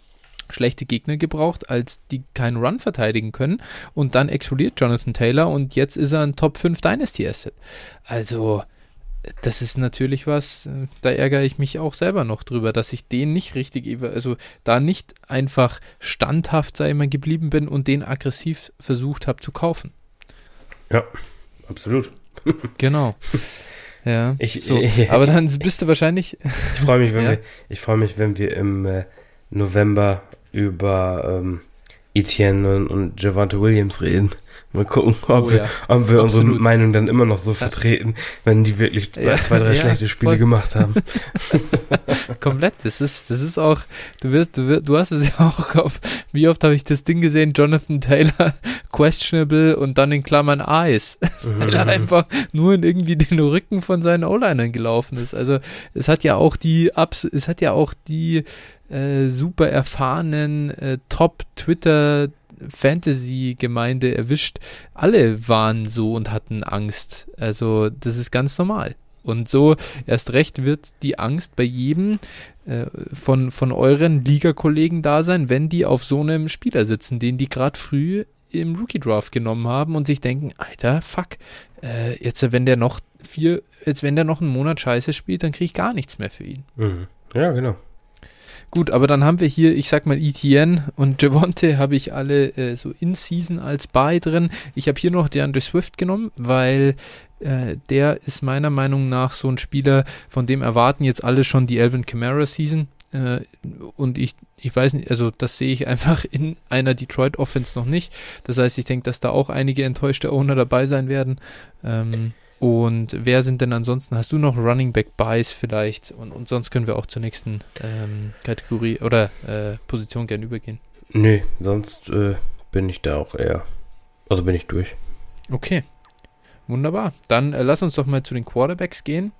schlechte Gegner gebraucht, als die keinen Run verteidigen können. Und dann explodiert Jonathan Taylor und jetzt ist er ein Top 5 Dynasty Asset. Also, das ist natürlich was, äh, da ärgere ich mich auch selber noch drüber, dass ich den nicht richtig, also da nicht einfach standhaft, sei immer geblieben bin und den aggressiv versucht habe zu kaufen. Ja, absolut. genau. Ja, ich, so. aber dann bist du wahrscheinlich. Ich freue mich, wenn ja? wir, ich freue mich, wenn wir im äh, November über ähm, Etienne und, und Javante Williams reden. Mal gucken, ob Oh wir, ja, ob wir unsere. Meinung dann immer noch so vertreten, wenn die wirklich Ja, zwei, drei ja, schlechte Spiele voll. gemacht haben. Komplett. Das ist, das ist auch, du wirst, du wirst, du hast es ja auch auf, wie oft habe ich das Ding gesehen, Jonathan Taylor, questionable und dann in Klammern Eyes. Weil er einfach nur in irgendwie den Rücken von seinen O-Linern gelaufen ist. Also es hat ja auch die Abs es hat ja auch die äh, super erfahrenen äh, Top Twitter Fantasy Gemeinde erwischt. Alle waren so und hatten Angst. Also das ist ganz normal. Und so erst recht wird die Angst bei jedem äh, von, von euren Ligakollegen da sein, wenn die auf so einem Spieler sitzen, den die gerade früh im Rookie Draft genommen haben und sich denken, Alter, fuck, äh, jetzt wenn der noch vier, jetzt wenn der noch einen Monat Scheiße spielt, dann kriege ich gar nichts mehr für ihn. Mhm. Ja, genau. Gut, aber dann haben wir hier, ich sag mal, Etienne und Javonte habe ich alle äh, so in Season als Buy drin. Ich habe hier noch DeAndre Swift genommen, weil äh, der ist meiner Meinung nach so ein Spieler, von dem erwarten jetzt alle schon die Alvin Kamara Season. Äh, und ich, ich weiß nicht, also das sehe ich einfach in einer Detroit Offense noch nicht. Das heißt, ich denke, dass da auch einige enttäuschte Owner dabei sein werden. Ähm, und wer sind denn ansonsten? Hast du noch Running Back Buys vielleicht? Und, und sonst können wir auch zur nächsten ähm, Kategorie oder äh, Position gerne übergehen. Nö, sonst äh, bin ich da auch eher. Also bin ich durch. Okay, wunderbar. Dann äh, lass uns doch mal zu den Quarterbacks gehen.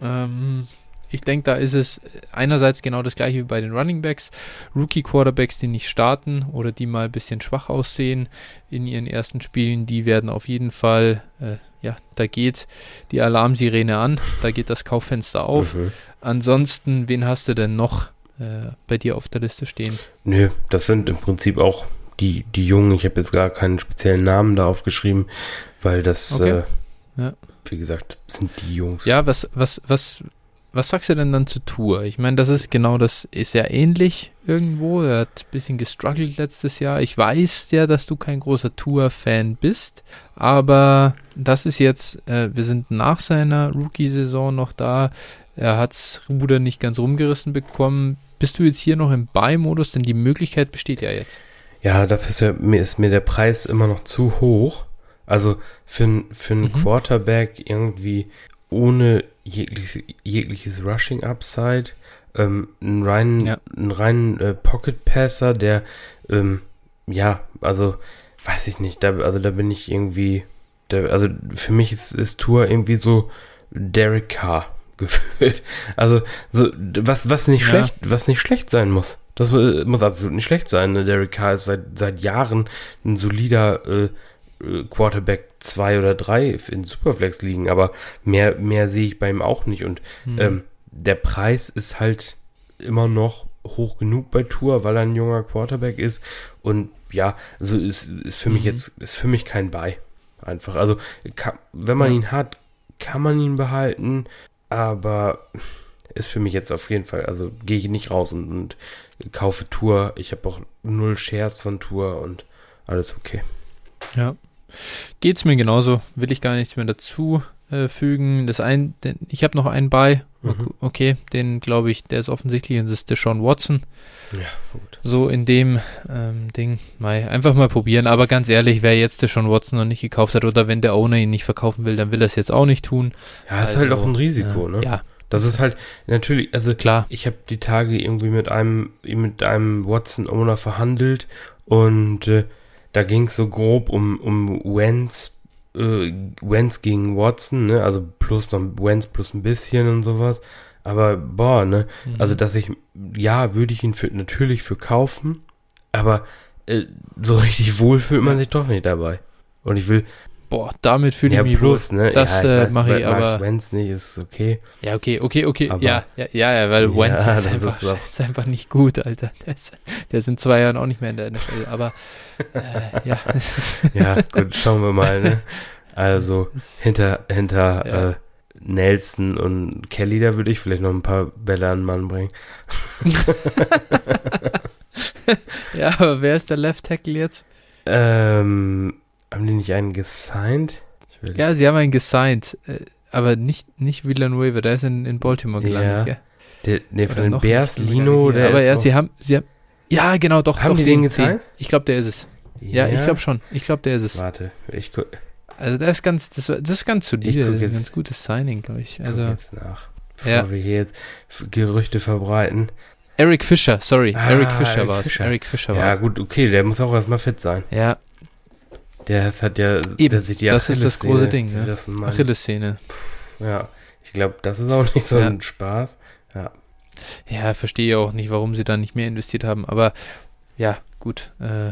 Ähm, ich denke, da ist es einerseits genau das gleiche wie bei den Running Backs. Rookie Quarterbacks, die nicht starten oder die mal ein bisschen schwach aussehen in ihren ersten Spielen, die werden auf jeden Fall, äh, ja, da geht die Alarmsirene an, da geht das Kauffenster auf. Mhm. Ansonsten, wen hast du denn noch äh, bei dir auf der Liste stehen? Nö, das sind im Prinzip auch die, die Jungen. Ich habe jetzt gar keinen speziellen Namen da aufgeschrieben, weil das, Okay. äh, Ja. wie gesagt, sind die Jungs. Ja, was, was, was, was sagst du denn dann zu Tour? Ich meine, das ist genau das, ist ja ähnlich irgendwo. Er hat ein bisschen gestruggelt letztes Jahr. Ich weiß ja, dass du kein großer Tour-Fan bist, aber das ist jetzt, äh, wir sind nach seiner Rookie-Saison noch da. Er hat's Ruder nicht ganz rumgerissen bekommen. Bist du jetzt hier noch im Buy-Modus? Denn die Möglichkeit besteht ja jetzt. Ja, dafür ist, ja, mir, ist mir der Preis immer noch zu hoch. Also für, für einen Mhm. Quarterback irgendwie ohne jegliches, jegliches Rushing Upside, ähm, einen reinen, Ja. einen reinen äh, Pocket Passer, der, ähm, ja, also weiß ich nicht, da, also da bin ich irgendwie, da, also für mich ist, ist Tour irgendwie so Derek Carr gefühlt. Also so was was nicht Ja. schlecht, was nicht schlecht sein muss. Das äh, muss absolut nicht schlecht sein. ne? Derek Carr ist seit seit Jahren ein solider äh, Quarterback 2 oder 3 in Superflex liegen, aber mehr mehr sehe ich bei ihm auch nicht und Hm. ähm, der Preis ist halt immer noch hoch genug bei Tour, weil er ein junger Quarterback ist und ja, also ist, ist für mich Mhm. jetzt ist für mich kein Buy einfach. Also kann, wenn man Ja. ihn hat, kann man ihn behalten, aber ist für mich jetzt auf jeden Fall, also gehe ich nicht raus und, und kaufe Tour. Ich habe auch null Shares von Tour und alles okay. Ja. Geht's mir genauso, will ich gar nichts mehr dazu äh, fügen. Das ein, den, ich habe noch einen bei. Mhm. Okay, den glaube ich, der ist offensichtlich und das ist der Sean Watson. Ja, gut. So in dem ähm, Ding, mal einfach mal probieren. Aber ganz ehrlich, wer jetzt der Sean Watson noch nicht gekauft hat oder wenn der Owner ihn nicht verkaufen will, dann will er es jetzt auch nicht tun. Ja, ist halt Also, auch ein Risiko, äh, ne? Ja, Das ist halt natürlich, also klar. ich habe die Tage irgendwie mit einem mit einem Watson Owner verhandelt und äh, da ging es so grob um um Wentz äh, Wentz gegen Watson, ne? Also plus noch Wentz plus ein bisschen und sowas. Aber boah, ne? Mhm. Also dass ich ja würde ich ihn für natürlich für kaufen, aber äh, so richtig wohl fühlt man sich doch nicht dabei. Und ich will Boah, damit fühle ich ja mich plus, ne? Das, ja, äh, weiß, mach bei ich aber- Wentz nicht ist okay. wohl. Ja, okay, okay, okay. Aber- ja, ja, ja, weil Ja, Wentz ist, einfach, ist ist einfach nicht gut, Alter. Der ist, der ist in zwei Jahren auch nicht mehr in der NFL. Aber äh, ja, Ja, gut, schauen wir mal, ne? Also hinter hinter Ja. äh, Nelson und Kelly, da würde ich vielleicht noch ein paar Bälle an den Mann bringen. Ja, aber wer ist der Left Tackle jetzt? Ähm, haben die nicht einen gesigned? Ja, sie haben einen gesigned, äh, aber nicht, nicht Villanueva, der ist in, in Baltimore gelandet, Ja. gell? der, nee, von den Bears, Lino, der Aber ist ja, sie haben, sie haben, Ja, genau, doch. Haben doch, die den gezeigt? Ich glaube, der ist es. Ja, ich glaube schon. Ich glaube, der ist es. Warte, ich guck, Also das ist ganz, das, das ist ganz solide, Ich guck ein ganz gutes Signing, glaube ich. guck Also jetzt nach. Bevor Ja. wir hier jetzt Gerüchte verbreiten. Eric Fischer, sorry, Ah, Eric Fischer war es. Eric Fischer Ja, war es. gut, okay, der muss auch erstmal fit sein. Ja, Der hat- ja Eben, der sich die das ist das große Ding, ne? gerissen, Mann. Achillessehne. Ja, ich glaube, das ist auch nicht so Ja. ein Spaß. Ja, verstehe auch nicht, warum sie da nicht mehr investiert haben, aber ja, gut. Äh,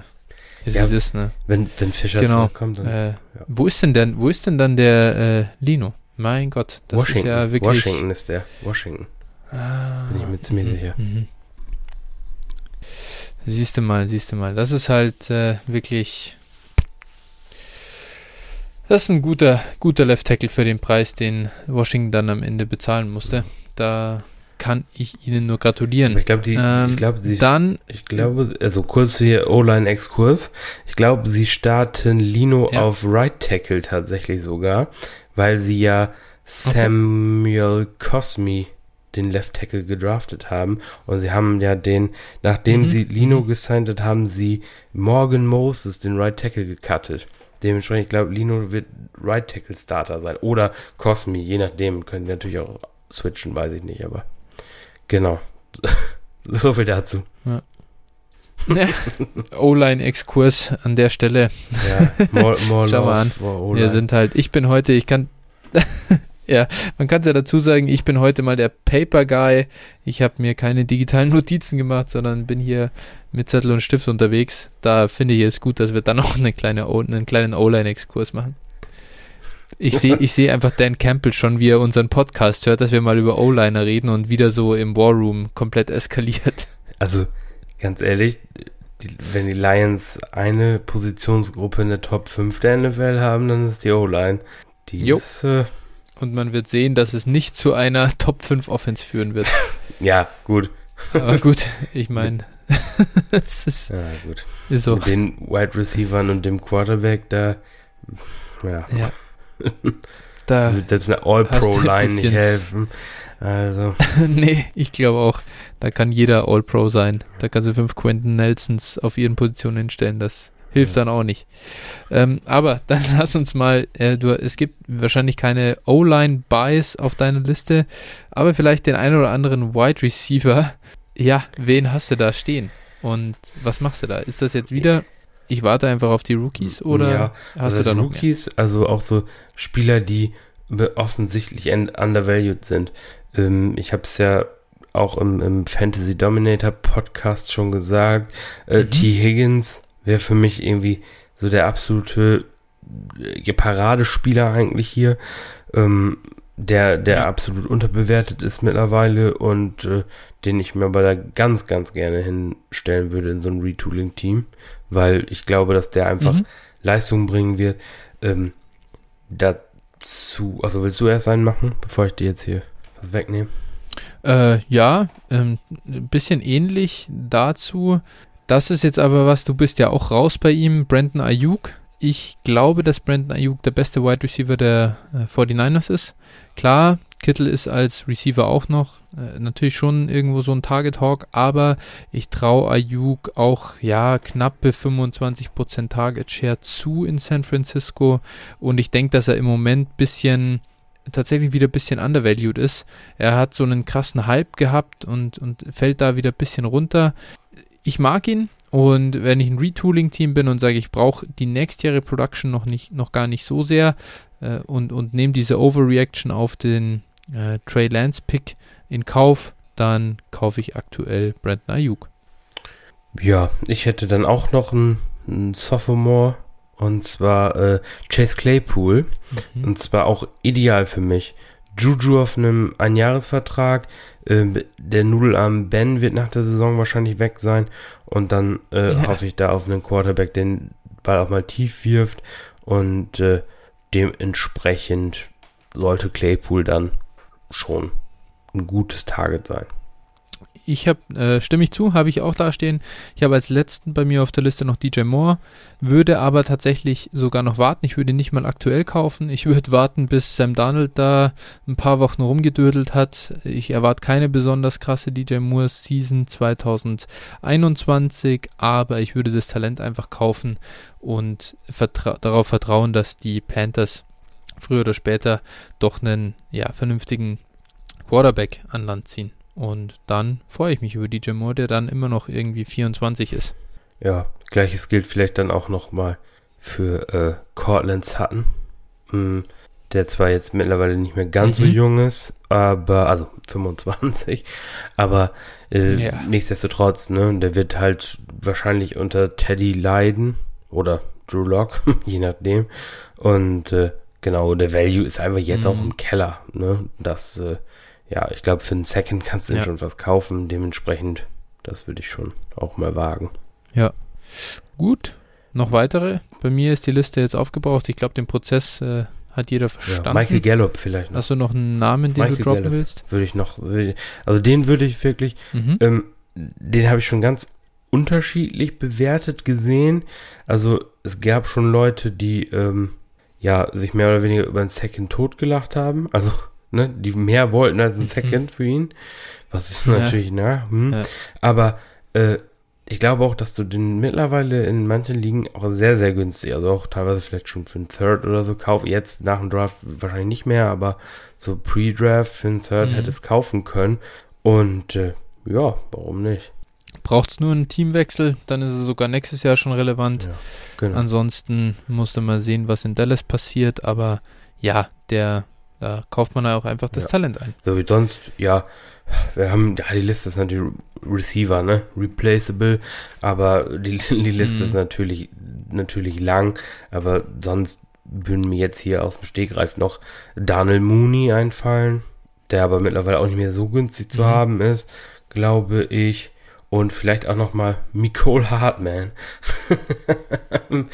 ist Ja, ist, ne? Wenn, wenn Fischer Genau. zurückkommt, dann Äh, Wo ist denn denn, wo ist denn dann der äh, Lino? Mein Gott, das Washington. ist ja wirklich. Washington ist der. Washington. Ah, Bin ich mir ziemlich mhm, sicher. Mhm. Siehst du mal, siehst du mal. Das ist halt äh, wirklich. Das ist ein guter, guter Left Tackle für den Preis, den Washington dann am Ende bezahlen musste. Da kann ich Ihnen nur gratulieren. ich glaube, die, Ähm, ich glaube, sie, Dann, ich glaube, also kurz hier O-Line-Exkurs. Ich glaube, sie starten Lino Ja. auf Right Tackle tatsächlich sogar, weil sie ja Samuel Cosmi den Left Tackle gedraftet haben und sie haben ja den, nachdem Mhm, sie Lino mhm. gesigned hat, haben sie Morgan Moses den Right Tackle gecuttet. Dementsprechend, ich glaube, Lino wird Right Tackle Starter sein oder Cosmi, je nachdem, können die natürlich auch switchen, weiß ich nicht, aber genau. so viel dazu. ja, O-Line-Exkurs an der Stelle. Ja, more, more Schau mal an. Wir sind halt, ich bin heute, ich kann, ja, man kann es ja dazu sagen, ich bin heute mal der Paper Guy. Ich habe mir keine digitalen Notizen gemacht, sondern bin hier mit Zettel und Stift unterwegs. Da finde ich es gut, dass wir dann noch eine kleine o einen kleinen O-Line-Exkurs machen. Ich sehe ich sehe einfach Dan Campbell schon, wie er unseren Podcast hört, dass wir mal über O-Liner reden und wieder so im War Room komplett eskaliert. Also, ganz ehrlich, die, wenn die Lions eine Positionsgruppe in der Top 5 der NFL haben, dann ist die O-Line. Die Jo. ist, äh, Und man wird sehen, dass es nicht zu einer Top 5 Offense führen wird. ja, gut. Aber gut, ich meine, es ist, Ja, gut. ist so. Mit den Wide Receivern und dem Quarterback, da, ja, Ja. Da, wird selbst eine All-Pro-Line nicht helfen. Also, nee, ich glaube auch, da kann jeder All-Pro sein. Da kannst du fünf Quentin Nelsons auf ihren Positionen hinstellen. Das hilft Ja. dann auch nicht. Ähm, aber dann lass uns mal, äh, du, es gibt wahrscheinlich keine O-Line-Buys auf deiner Liste, aber vielleicht den einen oder anderen Wide Receiver. Ja, wen hast du da stehen? Und was machst du da? Ist das jetzt wieder, ich warte einfach auf die Rookies oder ja, hast also du da noch mehr? Rookies, also auch so Spieler, die offensichtlich un- undervalued sind. Ähm, ich habe es ja auch im, im Fantasy Dominator Podcast schon gesagt. Äh, Mhm. T. Higgins wäre für mich irgendwie so der absolute äh, Paradespieler eigentlich hier, ähm, der, der Ja. absolut unterbewertet ist mittlerweile und äh, den ich mir aber da ganz, ganz gerne hinstellen würde in so ein Retooling-Team, weil ich glaube, dass der einfach Mhm. Leistung bringen wird. Ähm, dazu, also willst du erst einen machen, bevor ich dir jetzt hier was wegnehme? Äh, ja, ähm, ein bisschen ähnlich dazu. Das ist jetzt aber was, du bist ja auch raus bei ihm, Brandon Ayuk. Ich glaube, dass Brandon Ayuk der beste Wide Receiver der äh, 49ers ist. Klar, Kittel ist als Receiver auch noch äh, natürlich schon irgendwo so ein Target Hawk, aber ich traue Ayuk auch ja knappe 25% Target Share zu in San Francisco und ich denke, dass er im Moment bisschen tatsächlich wieder ein bisschen undervalued ist. Er hat so einen krassen Hype gehabt und, und fällt da wieder ein bisschen runter. Ich mag ihn und wenn ich ein Retooling-Team bin und sage, ich brauche die nächstjährige Production noch nicht, noch gar nicht so sehr äh, und, und nehme diese Overreaction auf den äh, Trey Lance-Pick in Kauf, dann kaufe ich aktuell Brandon Ayuk. Ja, ich hätte dann auch noch einen, einen Sophomore und zwar äh, Chase Claypool Mhm. und zwar auch ideal für mich. Juju auf einem Einjahresvertrag, ähm, der Nudelarm Ben wird nach der Saison wahrscheinlich weg sein und dann äh, Ja. hoffe ich da auf einen Quarterback, den Ball auch mal tief wirft und äh, dementsprechend sollte Claypool dann schon ein gutes Target sein. Ich habe, äh, stimme ich zu, habe ich auch da stehen. Ich habe als letzten bei mir auf der Liste noch DJ Moore, würde aber tatsächlich sogar noch warten. Ich würde nicht mal aktuell kaufen. Ich würde warten, bis Sam Donald da ein paar Wochen rumgedödelt hat. Ich erwarte keine besonders krasse DJ Moore Season 2021, aber ich würde das Talent einfach kaufen und vertra darauf vertrauen, dass die Panthers früher oder später doch einen ja, vernünftigen Quarterback an Land ziehen. Und dann freue ich mich über DJ Moore, der dann immer noch irgendwie 24 ist. Ja, gleiches gilt vielleicht dann auch nochmal für äh, Cortland Sutton. Hm, der zwar jetzt mittlerweile nicht mehr ganz mhm. so jung ist, aber, also 25, aber äh, ja. nichtsdestotrotz, ne, der wird halt wahrscheinlich unter Teddy leiden oder Drew Lock, je nachdem. Und äh, genau, der Value ist einfach jetzt mhm. auch im Keller, ne, das äh, ja, ich glaube, für einen Second kannst du ja. schon was kaufen. Dementsprechend, das würde ich schon auch mal wagen. Ja. Gut. Noch weitere? Bei mir ist die Liste jetzt aufgebraucht. Ich glaube, den Prozess äh, hat jeder verstanden. Ja, Michael Gallup vielleicht noch. Hast du noch einen Namen, den Michael du droppen Gallup willst? Würde ich noch. Ich, also den würde ich wirklich. Mhm. Ähm, den habe ich schon ganz unterschiedlich bewertet gesehen. Also es gab schon Leute, die ähm, ja sich mehr oder weniger über einen Second tot gelacht haben. Also ne, die mehr wollten als ein mhm. Second für ihn. Was ist ja. natürlich, na, hm. ja. aber äh, ich glaube auch, dass du den mittlerweile in manchen Ligen auch sehr, sehr günstig, also auch teilweise vielleicht schon für einen Third oder so kauf. Jetzt nach dem Draft wahrscheinlich nicht mehr, aber so Pre-Draft für einen Third mhm. hättest kaufen können. Und äh, ja, warum nicht? Braucht es nur einen Teamwechsel, dann ist es sogar nächstes Jahr schon relevant. Ja, genau. Ansonsten musste man sehen, was in Dallas passiert, aber ja, der da kauft man auch einfach das ja. Talent ein. So wie sonst, ja, wir haben, ja, die Liste ist natürlich Receiver, ne? Replaceable, aber die, die Liste mhm. ist natürlich, natürlich lang, aber sonst würden mir jetzt hier aus dem Stegreif noch Daniel Mooney einfallen, der aber mittlerweile auch nicht mehr so günstig zu mhm. haben ist, glaube ich. Und vielleicht auch nochmal Nicole Hartman.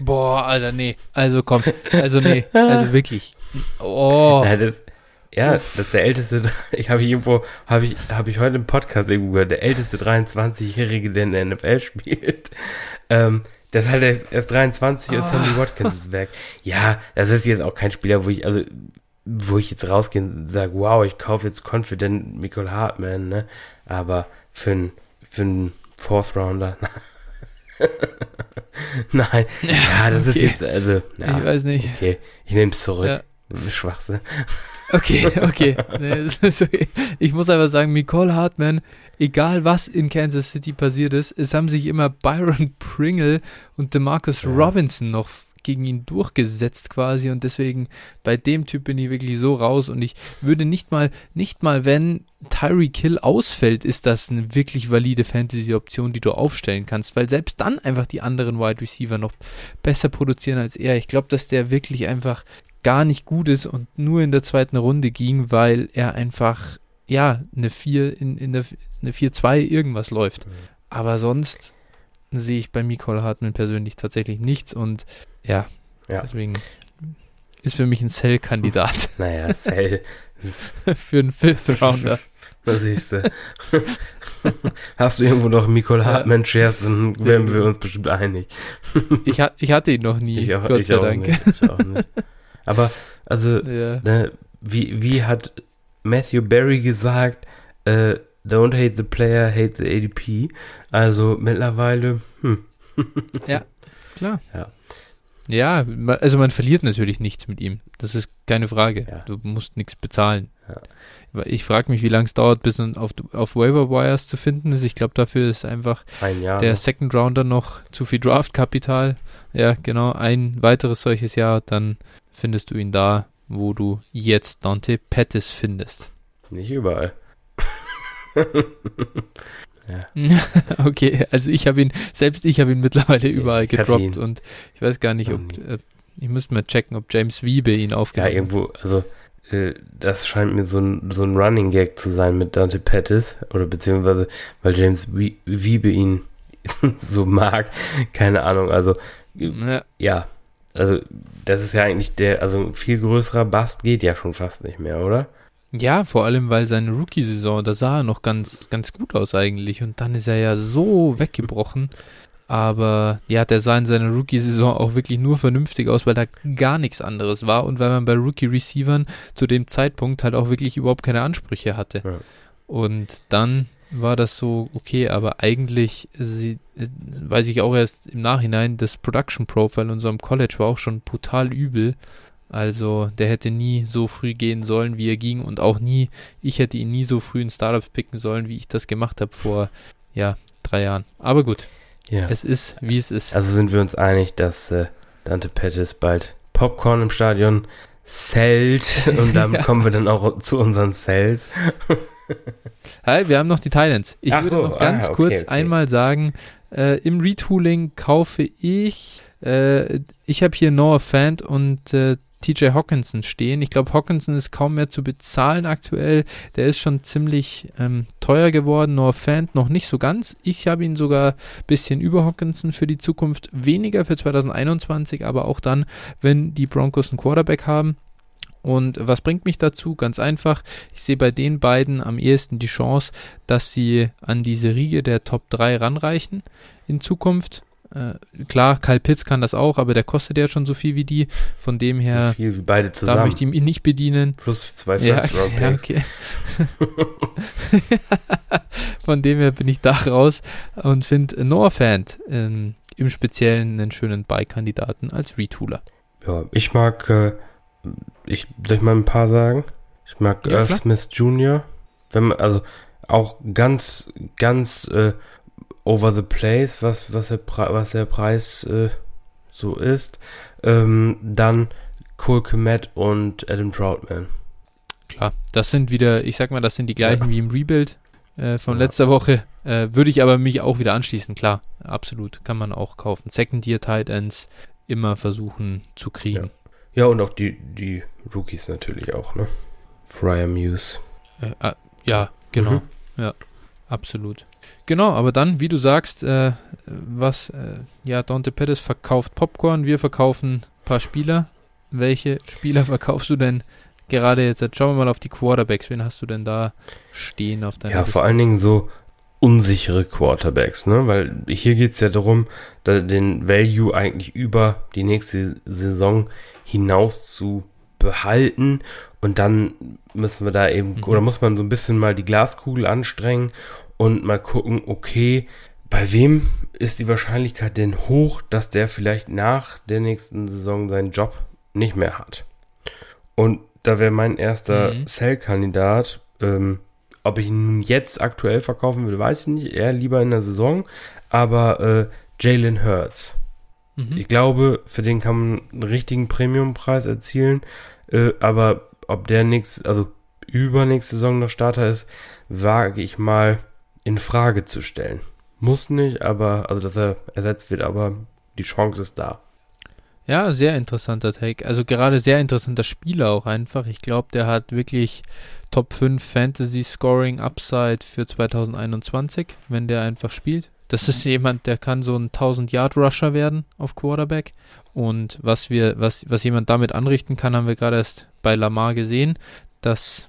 Boah, Alter, nee. Also komm. Also nee. Also wirklich. Oh. Ja, das, ja, das ist der älteste. Ich habe irgendwo, habe ich, habe ich heute im Podcast irgendwo gehört, der älteste 23-Jährige, der in der NFL spielt. Ähm, der ist halt erst 23 oh. und Sammy Watkins ist weg. Ja, das ist jetzt auch kein Spieler, wo ich, also, wo ich jetzt rausgehe und sage, wow, ich kaufe jetzt Confident Michael Hartman, ne? Aber für einen für einen Fourth Rounder. Nein, ja, das okay. ist jetzt, also, ja, ich weiß nicht. Okay, ich nehme es zurück. Ja. Schwachsinn. Okay, okay. Ich muss einfach sagen, Nicole Hartman, egal was in Kansas City passiert ist, es haben sich immer Byron Pringle und DeMarcus ja. Robinson noch gegen ihn durchgesetzt quasi und deswegen bei dem Typ bin ich wirklich so raus und ich würde nicht mal, nicht mal wenn Tyree Kill ausfällt, ist das eine wirklich valide Fantasy-Option, die du aufstellen kannst, weil selbst dann einfach die anderen Wide Receiver noch besser produzieren als er. Ich glaube, dass der wirklich einfach gar nicht gut ist und nur in der zweiten Runde ging, weil er einfach, ja, eine 4 in, in der, eine 4-2 irgendwas läuft. Aber sonst sehe ich bei Nicole Hartmann persönlich tatsächlich nichts und ja, ja. deswegen ist für mich ein Cell-Kandidat. naja, Cell. für einen Fifth Rounder. Da siehst du. Hast du irgendwo noch Nicole Hartmann Shares, dann wären wir uns bestimmt einig. ich, ha ich hatte ihn noch nie, ich auch, Gott sei Dank. Nicht, ich auch nicht. Aber, also, ja. ne, wie, wie hat Matthew Barry gesagt, äh, don't hate the player, hate the ADP. Also mittlerweile, hm. ja, klar. Ja. Ja, also man verliert natürlich nichts mit ihm. Das ist keine Frage. Ja. Du musst nichts bezahlen. Ja. Ich frage mich, wie lange es dauert, bis man auf, auf Waiver Wires zu finden ist. Ich glaube, dafür ist einfach der noch. Second Rounder noch zu viel Draftkapital. Ja, genau. Ein weiteres solches Jahr, dann findest du ihn da, wo du jetzt Dante Pettis findest. Nicht überall. Ja. okay, also ich habe ihn, selbst ich habe ihn mittlerweile überall gedroppt und ich weiß gar nicht, ob, äh, ich müsste mal checken, ob James Wiebe ihn aufgenommen hat. Ja, irgendwo, also äh, das scheint mir so ein, so ein Running Gag zu sein mit Dante Pettis oder beziehungsweise, weil James Wiebe ihn so mag, keine Ahnung, also ja. ja, also das ist ja eigentlich der, also ein viel größerer Bast geht ja schon fast nicht mehr, oder? Ja, vor allem, weil seine Rookie-Saison, da sah er noch ganz, ganz gut aus eigentlich. Und dann ist er ja so weggebrochen. Aber ja, der sah in seiner Rookie-Saison auch wirklich nur vernünftig aus, weil da gar nichts anderes war und weil man bei Rookie-Receivern zu dem Zeitpunkt halt auch wirklich überhaupt keine Ansprüche hatte. Ja. Und dann war das so okay, aber eigentlich sie, äh, weiß ich auch erst im Nachhinein, das Production Profile in unserem College war auch schon brutal übel. Also der hätte nie so früh gehen sollen, wie er ging und auch nie, ich hätte ihn nie so früh in Startups picken sollen, wie ich das gemacht habe vor, ja, drei Jahren. Aber gut, ja. es ist, wie es ist. Also sind wir uns einig, dass äh, Dante Pettis bald Popcorn im Stadion zählt und dann ja. kommen wir dann auch zu unseren Cells. Hi, wir haben noch die Thailands. Ich Ach würde so, noch ganz ah, okay, kurz okay. einmal sagen, äh, im Retooling kaufe ich, äh, ich habe hier Noah Fant und äh, TJ Hawkinson stehen. Ich glaube, Hawkinson ist kaum mehr zu bezahlen aktuell. Der ist schon ziemlich ähm, teuer geworden. Noah Fant noch nicht so ganz. Ich habe ihn sogar ein bisschen über Hawkinson für die Zukunft. Weniger für 2021, aber auch dann, wenn die Broncos einen Quarterback haben. Und was bringt mich dazu? Ganz einfach, ich sehe bei den beiden am ehesten die Chance, dass sie an diese Riege der Top 3 ranreichen in Zukunft. Äh, klar, Kyle Pitts kann das auch, aber der kostet ja schon so viel wie die. Von dem her, so viel wie beide zusammen. da möchte ich ihn nicht bedienen. Plus zwei ja, ja, okay. Von dem her bin ich da raus und finde Noah Fant ähm, im Speziellen einen schönen Buy-Kandidaten als Retooler. Ja, ich mag äh, ich soll ich mal ein paar sagen? Ich mag ja, Earth Smith Jr. Wenn man, also auch ganz, ganz äh, over the place, was, was, der, Pre was der Preis äh, so ist. Ähm, dann Cole Komet und Adam Troutman. Klar, das sind wieder, ich sag mal, das sind die gleichen ja. wie im Rebuild äh, von ja. letzter Woche. Äh, würde ich aber mich auch wieder anschließen, klar, absolut, kann man auch kaufen. Second Year Tight Ends immer versuchen zu kriegen. Ja. Ja, und auch die, die Rookies natürlich auch, ne? Fryer Muse. Äh, äh, ja, genau. Mhm. Ja, absolut. Genau, aber dann, wie du sagst, äh, was, äh, ja, Dante Pettis verkauft Popcorn, wir verkaufen ein paar Spieler. Welche Spieler verkaufst du denn gerade jetzt? Jetzt schauen wir mal auf die Quarterbacks. Wen hast du denn da stehen auf deiner Ja, Liste? vor allen Dingen so unsichere Quarterbacks, ne? Weil hier geht es ja darum, den Value eigentlich über die nächste Saison hinaus zu behalten. Und dann müssen wir da eben, mhm. oder muss man so ein bisschen mal die Glaskugel anstrengen und mal gucken, okay, bei wem ist die Wahrscheinlichkeit denn hoch, dass der vielleicht nach der nächsten Saison seinen Job nicht mehr hat? Und da wäre mein erster mhm. Sell-Kandidat, ähm, ob ich ihn jetzt aktuell verkaufen will, weiß ich nicht, eher lieber in der Saison, aber äh, Jalen Hurts. Mhm. Ich glaube, für den kann man einen richtigen Premiumpreis erzielen. Äh, aber ob der nächste, also übernächste Saison noch Starter ist, wage ich mal in Frage zu stellen. Muss nicht, aber, also dass er ersetzt wird, aber die Chance ist da. Ja, sehr interessanter Take. Also gerade sehr interessanter Spieler auch einfach. Ich glaube, der hat wirklich Top 5 Fantasy Scoring Upside für 2021, wenn der einfach spielt. Das ist jemand, der kann so ein 1000-Yard-Rusher werden auf Quarterback. Und was wir, was, was jemand damit anrichten kann, haben wir gerade erst bei Lamar gesehen. Das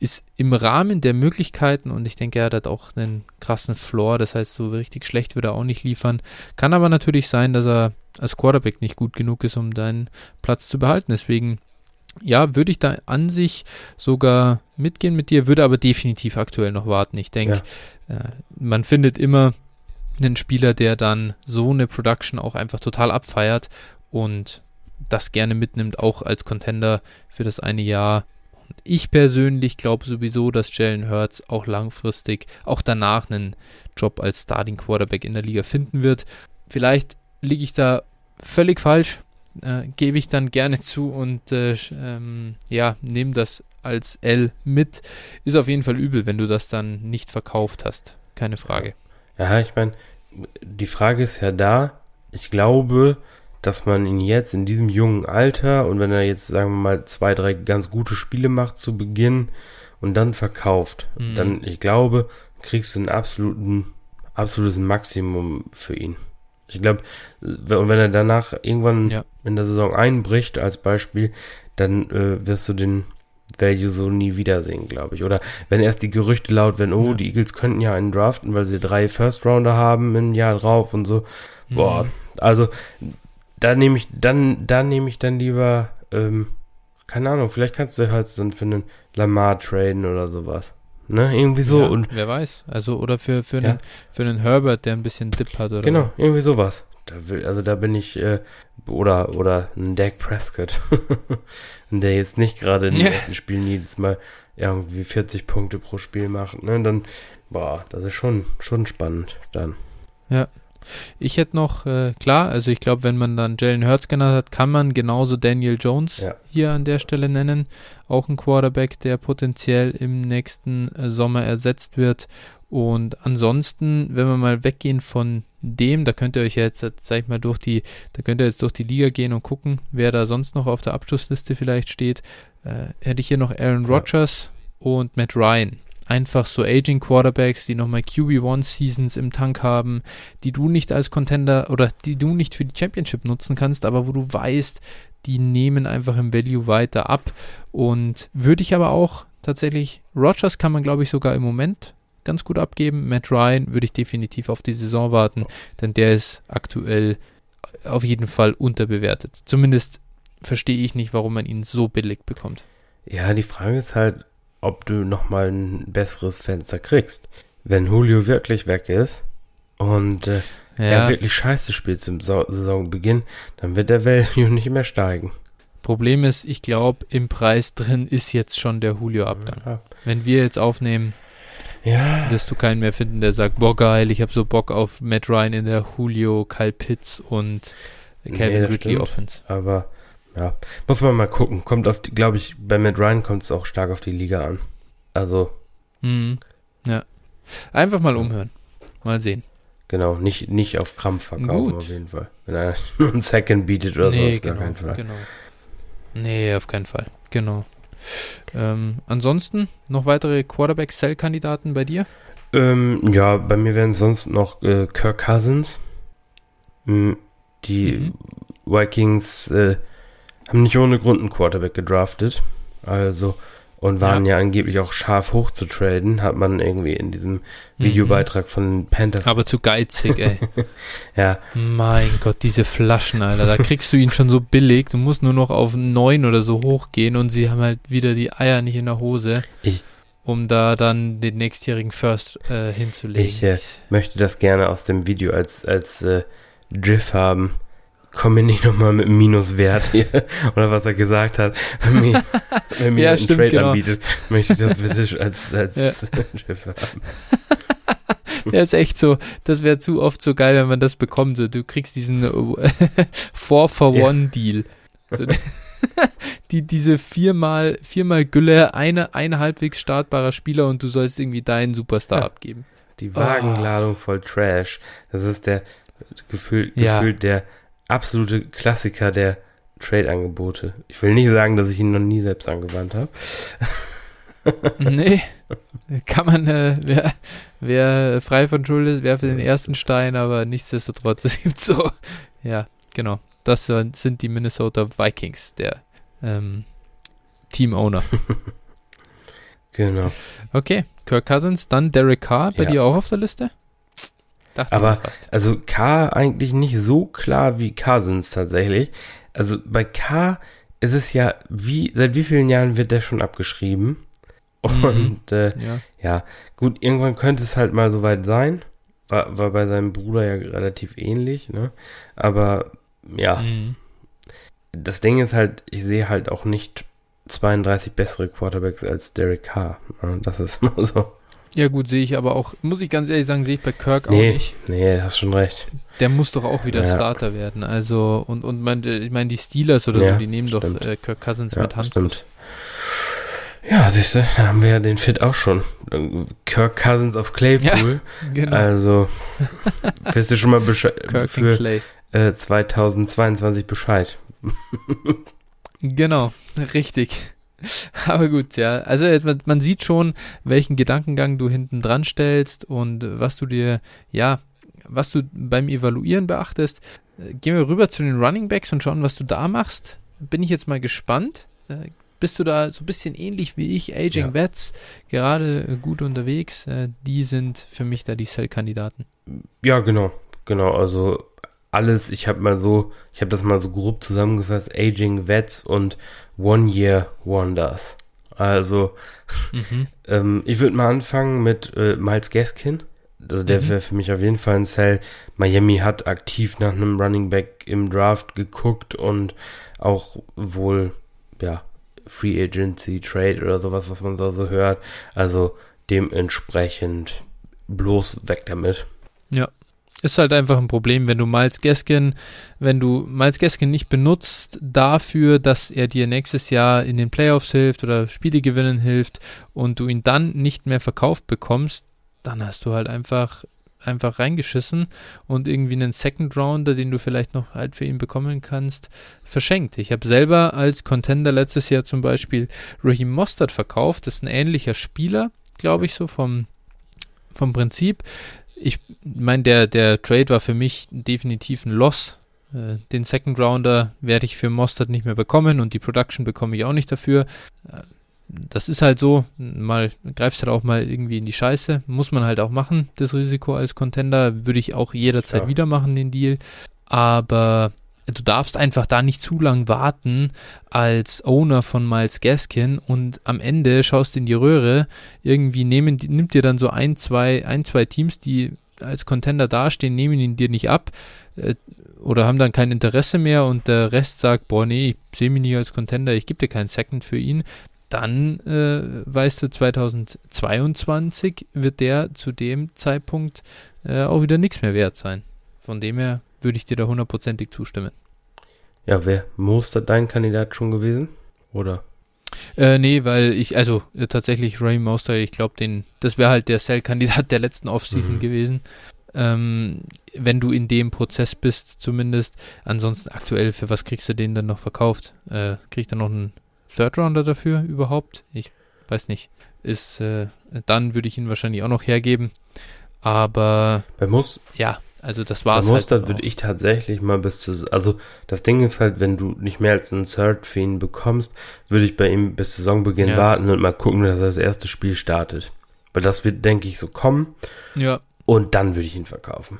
ist im Rahmen der Möglichkeiten und ich denke, er hat auch einen krassen Floor. Das heißt, so richtig schlecht würde er auch nicht liefern. Kann aber natürlich sein, dass er als Quarterback nicht gut genug ist, um deinen Platz zu behalten. Deswegen, ja, würde ich da an sich sogar mitgehen mit dir, würde aber definitiv aktuell noch warten. Ich denke, ja. äh, man findet immer einen Spieler, der dann so eine Production auch einfach total abfeiert und das gerne mitnimmt, auch als Contender für das eine Jahr. Und ich persönlich glaube sowieso, dass Jalen Hurts auch langfristig, auch danach einen Job als Starting Quarterback in der Liga finden wird. Vielleicht liege ich da völlig falsch, äh, gebe ich dann gerne zu und äh, ähm, ja, nehme das als L mit. Ist auf jeden Fall übel, wenn du das dann nicht verkauft hast. Keine Frage. Ja, ich meine, die Frage ist ja da. Ich glaube, dass man ihn jetzt in diesem jungen Alter und wenn er jetzt, sagen wir mal, zwei, drei ganz gute Spiele macht zu Beginn und dann verkauft, mhm. dann, ich glaube, kriegst du ein absoluten, absolutes Maximum für ihn. Ich glaube, und wenn er danach irgendwann ja. in der Saison einbricht, als Beispiel, dann äh, wirst du den Value so nie wiedersehen, glaube ich. Oder wenn erst die Gerüchte laut werden, oh, Ja. die Eagles könnten ja einen draften, weil sie drei First Rounder haben im Jahr drauf und so. Boah, Mhm. also da nehme ich dann, da nehme ich dann lieber, ähm, keine Ahnung, vielleicht kannst du halt dann für einen Lamar traden oder sowas. Ne, irgendwie so ja, und wer weiß. Also, oder für, für, Ja. einen, für einen Herbert, der ein bisschen Dip hat oder genau, irgendwie sowas. Da will, also da bin ich, äh, oder, oder ein Dak Prescott, der jetzt nicht gerade in den Ja. ersten Spielen jedes Mal irgendwie 40 Punkte pro Spiel macht, ne, dann, boah, das ist schon, schon spannend dann. Ich hätte noch, äh, klar, also ich glaube, wenn man dann Jalen Hurts genannt hat, kann man genauso Daniel Jones Ja. hier an der Stelle nennen. Auch ein Quarterback, der potenziell im nächsten äh, Sommer ersetzt wird. Und ansonsten, wenn wir mal weggehen von dem, da könnt ihr euch jetzt, äh, sag ich mal, durch die, da könnt ihr jetzt durch die Liga gehen und gucken, wer da sonst noch auf der Abschlussliste vielleicht steht. Äh, hätte ich hier noch Aaron Ja. Rodgers und Matt Ryan. Einfach so Aging Quarterbacks, die nochmal QB1 Seasons im Tank haben, die du nicht als Contender oder die du nicht für die Championship nutzen kannst, aber wo du weißt, die nehmen einfach im Value weiter ab. Und würde ich aber auch tatsächlich, Rogers kann man glaube ich sogar im Moment ganz gut abgeben. Matt Ryan würde ich definitiv auf die Saison warten, denn der ist aktuell auf jeden Fall unterbewertet. Zumindest verstehe ich nicht, warum man ihn so billig bekommt. Ja, die Frage ist halt, ob du nochmal ein besseres Fenster kriegst. Wenn Julio wirklich weg ist und äh, er wirklich scheiße spielt zum so Saisonbeginn, dann wird der Value nicht mehr steigen. Problem ist, ich glaube, im Preis drin ist jetzt schon der Julio-Abgang. Ja. Wenn wir jetzt aufnehmen, ja, wirst du keinen mehr finden, der sagt, boah geil, ich habe so Bock auf Matt Ryan in der Julio, Kyle Pitts und Calvin das Ridley stimmt. Offense. aber ja, muss man mal gucken. Kommt auf, glaube ich, bei Matt Ryan kommt es auch stark auf die Liga an. Also, Mhm. Ja. Einfach mal umhören. Mal sehen. genau, nicht, nicht auf Krampf verkaufen Gut. auf jeden Fall. Wenn er nur einen Second bietet oder so, auf gar keinen Fall. genau. Nee, auf keinen Fall. Genau. Ähm, ansonsten noch weitere Quarterback-Sell-Kandidaten bei dir? Ähm, ja, bei mir wären sonst noch äh, Kirk Cousins. Die Mhm. Vikings äh, haben nicht ohne Grund einen Quarterback gedraftet. Also, und waren ja, angeblich auch scharf hoch zu traden, hat man irgendwie in diesem Videobeitrag von den Panthers. Mhm. Aber zu geizig, ey. ja, mein Gott, diese Flaschen, Alter. Da kriegst du ihn schon so billig. Du musst nur noch auf 9 oder so hochgehen und sie haben halt wieder die Eier nicht in der Hose, Ich- um da dann den nächstjährigen First äh, hinzulegen. Ich, äh, möchte das gerne aus dem Video als, als äh, GIF haben. Komm mir nicht nochmal mit einem Minuswert hier. Oder was er gesagt hat. Wenn mir, wenn mir Ja, ein stimmt, Trade genau. anbietet, möchte ich das bitte als, als GIF haben. Ja, ist echt so. Das wäre zu oft so geil, wenn man das bekommt. So, du kriegst diesen 4-for-1-Deal. So, die, diese viermal, viermal Gülle, eine, ein halbwegs startbarer Spieler und du sollst irgendwie deinen Superstar Ja. abgeben. Die Wagenladung voll Trash. Das ist der Gefühl, Ja. gefühlt der absolute Klassiker der Trade-Angebote. Ich will nicht sagen, dass ich ihn noch nie selbst angewandt habe. Nee, kann man, äh, wer, wer frei von Schuld ist, werfe den ersten Stein, aber nichtsdestotrotz, es gibt so, ja, genau. Das sind die Minnesota Vikings, der ähm, Team-Owner. Genau. Okay, Kirk Cousins, dann Derek Carr, bei Ja. dir auch auf der Liste? Dachte Aber- fast. Also K eigentlich nicht so klar wie Cousins tatsächlich. Also bei K ist es ja, wie, seit wie vielen Jahren wird der schon abgeschrieben? Mhm. Und äh, Ja. ja, gut, irgendwann könnte es halt mal soweit sein. War, war bei seinem Bruder ja relativ ähnlich, ne? Aber ja, Mhm. das Ding ist halt, ich sehe halt auch nicht 32 bessere Quarterbacks als Derek Carr. Ne? Das ist immer so. Ja, gut, sehe ich aber auch, muss ich ganz ehrlich sagen, sehe ich bei Kirk auch Nee, nicht. nee, hast schon recht. Der muss doch auch wieder Ja. Starter werden. Also, und, und mein, ich meine, die Steelers oder Ja, so, die nehmen stimmt. doch äh, Kirk Cousins Ja, mit Handkuss. stimmt. Ja, siehst du, da haben wir ja den Fit auch schon. Kirk Cousins auf Claypool. Genau. Also, wisst ihr schon mal Besche Kirk und für äh, 2022 Bescheid. Genau, richtig. Aber gut, ja. Also man, sieht schon, welchen Gedankengang du hinten dran stellst und was du dir, ja, was du beim Evaluieren beachtest. Gehen wir rüber zu den Running Backs und schauen, was du da machst. Bin ich jetzt mal gespannt. Äh, bist du da so ein bisschen ähnlich wie ich, Aging Ja. Vets, gerade gut unterwegs. Äh, die sind für mich da die Sell-Kandidaten. Ja, genau, genau. Also alles, ich habe mal so, ich habe das mal so grob zusammengefasst, Aging Vets und One Year Wonders. Also Mhm. ähm, ich würde mal anfangen mit äh, Miles Gaskin. Also der Mhm. wäre für mich auf jeden Fall ein Sell. Miami hat aktiv nach einem Running Back im Draft geguckt und auch wohl, ja, Free Agency Trade oder sowas, was man so, so hört. Also dementsprechend bloß weg damit. Ist halt einfach ein Problem, wenn du Miles Gaskin, wenn du Miles Gaskin nicht benutzt dafür, dass er dir nächstes Jahr in den Playoffs hilft oder Spiele gewinnen hilft und du ihn dann nicht mehr verkauft bekommst, dann hast du halt einfach einfach reingeschissen und irgendwie einen Second Rounder, den du vielleicht noch halt für ihn bekommen kannst, verschenkt. Ich habe selber als Contender letztes Jahr zum Beispiel Raheem Mostert verkauft. Das ist ein ähnlicher Spieler, glaube ich, so vom, vom Prinzip. Ich meine, der, der Trade war für mich definitiv ein Loss. Äh, Den Second Rounder werde ich für Mostert nicht mehr bekommen und die Production bekomme ich auch nicht dafür. Äh, Das ist halt so, mal greifst halt auch mal irgendwie in die Scheiße. Muss man halt auch machen, das Risiko als Contender. Würde ich auch jederzeit Klar. wieder machen, den Deal. Aber du darfst einfach da nicht zu lang warten als Owner von Miles Gaskin und am Ende schaust du in die Röhre, irgendwie nehmen, nimmt dir dann so ein, zwei, ein, zwei Teams, die als Contender dastehen, nehmen ihn dir nicht ab äh, oder haben dann kein Interesse mehr und der Rest sagt, boah, nee, ich sehe mich nicht als Contender, ich gebe dir keinen Second für ihn, dann äh, weißt du, 2022 wird der zu dem Zeitpunkt äh, auch wieder nichts mehr wert sein. Von dem her würde ich dir da hundertprozentig zustimmen. Ja, wäre Mostert dein Kandidat schon gewesen? Oder? Äh, nee, weil ich, also äh, tatsächlich Ray Moster, ich glaube, den, das wäre halt der Sell-Kandidat der letzten Offseason Mhm. gewesen. Ähm, wenn du in dem Prozess bist, zumindest. Ansonsten aktuell, für was kriegst du den dann noch verkauft? Äh, kriegt er noch einen Third Rounder dafür überhaupt? Ich weiß nicht. Ist, äh, dann würde ich ihn wahrscheinlich auch noch hergeben. Aber Bei, Mus ja, also das war's Mostert halt. würde ich tatsächlich mal bis zu. Also, das Ding ist halt, wenn du nicht mehr als einen Third für ihn bekommst, würde ich bei ihm bis Saisonbeginn Ja. warten und mal gucken, dass er das erste Spiel startet. Weil das wird, denke ich, so kommen. ja, Und dann würde ich ihn verkaufen.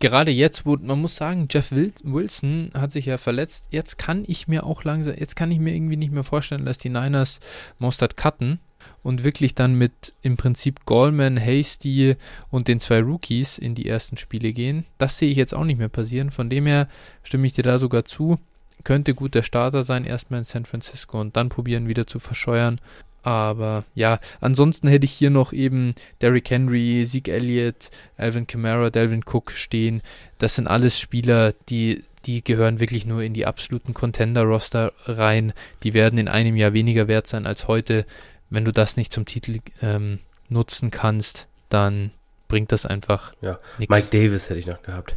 gerade jetzt, wo man muss sagen, Jeff Wil- Wilson hat sich ja verletzt. Jetzt kann ich mir auch langsam, jetzt kann ich mir irgendwie nicht mehr vorstellen, dass die Niners Mostert cutten und wirklich dann mit im Prinzip Gallman, Hasty und den zwei Rookies in die ersten Spiele gehen. Das sehe ich jetzt auch nicht mehr passieren. Von dem her stimme ich dir da sogar zu. Könnte gut der Starter sein, erstmal in San Francisco und dann probieren wieder zu verscheuern. Aber ja, ansonsten hätte ich hier noch eben Derrick Henry, Zeke Elliott, Alvin Kamara, Delvin Cook stehen. Das sind alles Spieler, die, die gehören wirklich nur in die absoluten Contender-Roster rein. Die werden in einem Jahr weniger wert sein als heute. Wenn du das nicht zum Titel ähm, nutzen kannst, dann bringt das einfach Ja, nichts. Mike Davis hätte ich noch gehabt.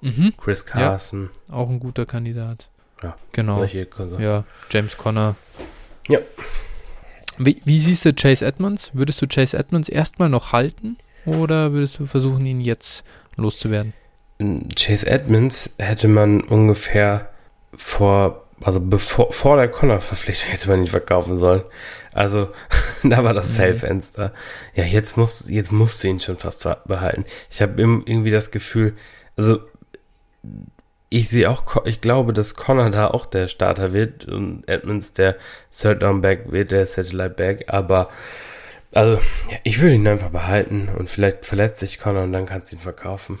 Mhm, Chris Carson. auch ein guter Kandidat. Ja, genau. Ja, James Conner. Ja. Wie, wie siehst du Chase Edmonds? Würdest du Chase Edmonds erstmal noch halten oder würdest du versuchen, ihn jetzt loszuwerden? Chase Edmonds hätte man ungefähr vor, also bevor vor der Connor-Verpflichtung hätte man ihn verkaufen sollen. Also da war das Mhm. Sale-Fenster. Ja, jetzt musst, jetzt musst du ihn schon fast behalten. Ich habe irgendwie das Gefühl, also ich sehe auch, ich glaube, dass Connor da auch der Starter wird und Edmonds der Third Down Back wird, der Satellite Back, aber also ja, ich würde ihn einfach behalten und vielleicht verletzt sich Connor und dann kannst du ihn verkaufen.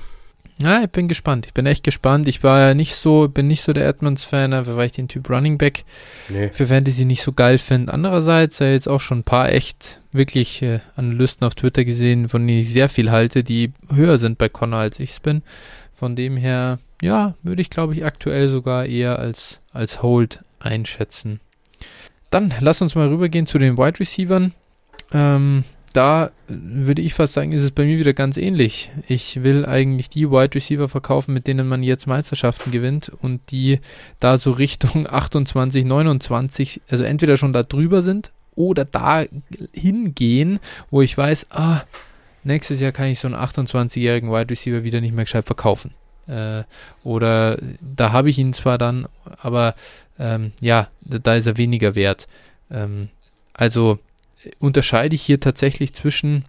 Ja, ich bin gespannt. Ich bin echt gespannt. Ich war ja nicht so, bin nicht so der Edmonds-Fan, einfach weil ich den Typ Running Back Nee. für Fantasy nicht so geil finde. Andererseits ja jetzt auch schon ein paar echt wirklich äh, Analysten auf Twitter gesehen, von denen ich sehr viel halte, die höher sind bei Connor als ich es bin. Von dem her, ja, würde ich glaube ich aktuell sogar eher als, als Hold einschätzen. Dann lass uns mal rübergehen zu den Wide Receivern. Ähm, da würde ich fast sagen, ist es bei mir wieder ganz ähnlich. Ich will eigentlich die Wide Receiver verkaufen, mit denen man jetzt Meisterschaften gewinnt und die da so Richtung 28, 29, also entweder schon da drüber sind oder da hingehen, wo ich weiß, ah, nächstes Jahr kann ich so einen 28-jährigen Wide Receiver wieder nicht mehr gescheit verkaufen. Äh, oder da habe ich ihn zwar dann, aber ähm, ja, da, ist er weniger wert. Ähm, also unterscheide ich hier tatsächlich zwischen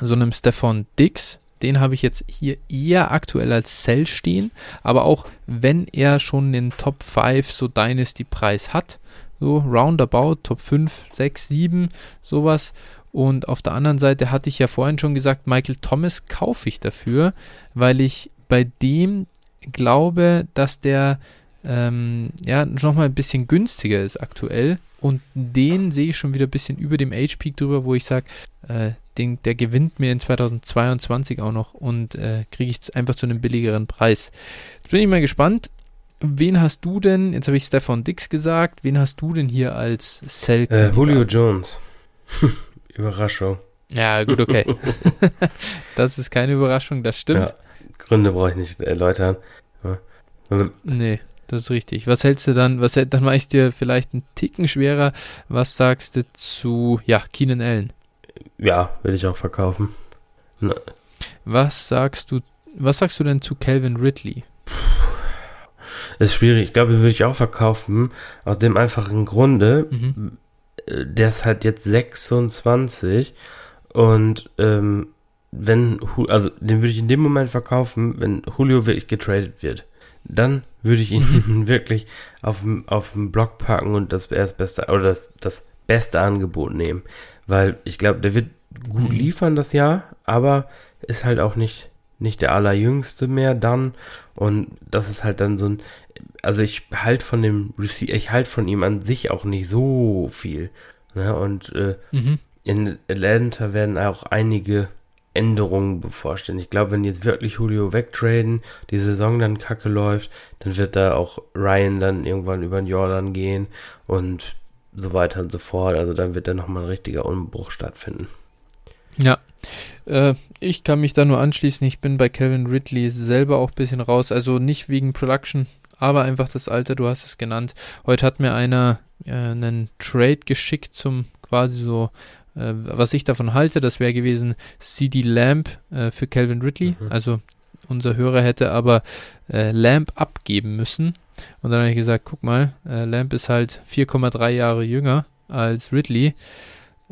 so einem Stefan Dix, den habe ich jetzt hier eher aktuell als Cell stehen, aber auch wenn er schon den Top 5 so Dynasty-Preis hat, so roundabout, Top 5, 6, 7, sowas. Und auf der anderen Seite hatte ich ja vorhin schon gesagt, Michael Thomas kaufe ich dafür, weil ich bei dem glaube, dass der ähm, ja nochmal ein bisschen günstiger ist aktuell. Und den sehe ich schon wieder ein bisschen über dem Age-Peak drüber, wo ich sage, äh, den, der gewinnt mir in 2022 auch noch und äh, kriege ich einfach zu einem billigeren Preis. Jetzt bin ich mal gespannt. Wen hast du denn, jetzt habe ich Stefan Dix gesagt, wen hast du denn hier als Cell? Äh, Julio Jones. Überraschung. Ja, gut, okay. das ist keine Überraschung, das stimmt. Ja, Gründe brauche ich nicht erläutern. Also, nee, das ist richtig. Was hältst du dann, was dann mache ich dir vielleicht einen Ticken schwerer. Was sagst du zu, ja, Keenan Allen? Ja, will ich auch verkaufen. Na. Was sagst du, was sagst du denn zu Calvin Ridley? Das ist schwierig. Ich glaube, den würde ich auch verkaufen. Aus dem einfachen Grunde, mhm. Äh, der ist halt jetzt 26 und ähm, wenn, also den würde ich in dem Moment verkaufen, wenn Julio wirklich getradet wird. Dann würde ich ihn mhm. wirklich auf, auf den Block packen und das wäre das beste, oder das, das beste Angebot nehmen. Weil ich glaube, der wird gut mhm. liefern das Jahr, aber ist halt auch nicht, nicht der allerjüngste mehr dann. Und das ist halt dann so ein, also ich halte von dem ich halte von ihm an sich auch nicht so viel. Ne? Und äh, mhm. in Atlanta werden auch einige Änderungen bevorstehen. Ich glaube, wenn jetzt wirklich Julio wegtraden, die Saison dann kacke läuft, dann wird da auch Ryan dann irgendwann über den Jordan gehen und so weiter und so fort. Also dann wird da nochmal ein richtiger Umbruch stattfinden. Ja, äh, ich kann mich da nur anschließen. Ich bin bei Kevin Ridley selber auch ein bisschen raus. Also nicht wegen Production, aber einfach das Alter, du hast es genannt. Heute hat mir einer äh, einen Trade geschickt zum quasi so, äh, was ich davon halte. Das wäre gewesen CD Lamp äh, für Calvin Ridley. Mhm. Also unser Hörer hätte aber äh, Lamp abgeben müssen. Und dann habe ich gesagt, guck mal, äh, Lamp ist halt 4,3 Jahre jünger als Ridley.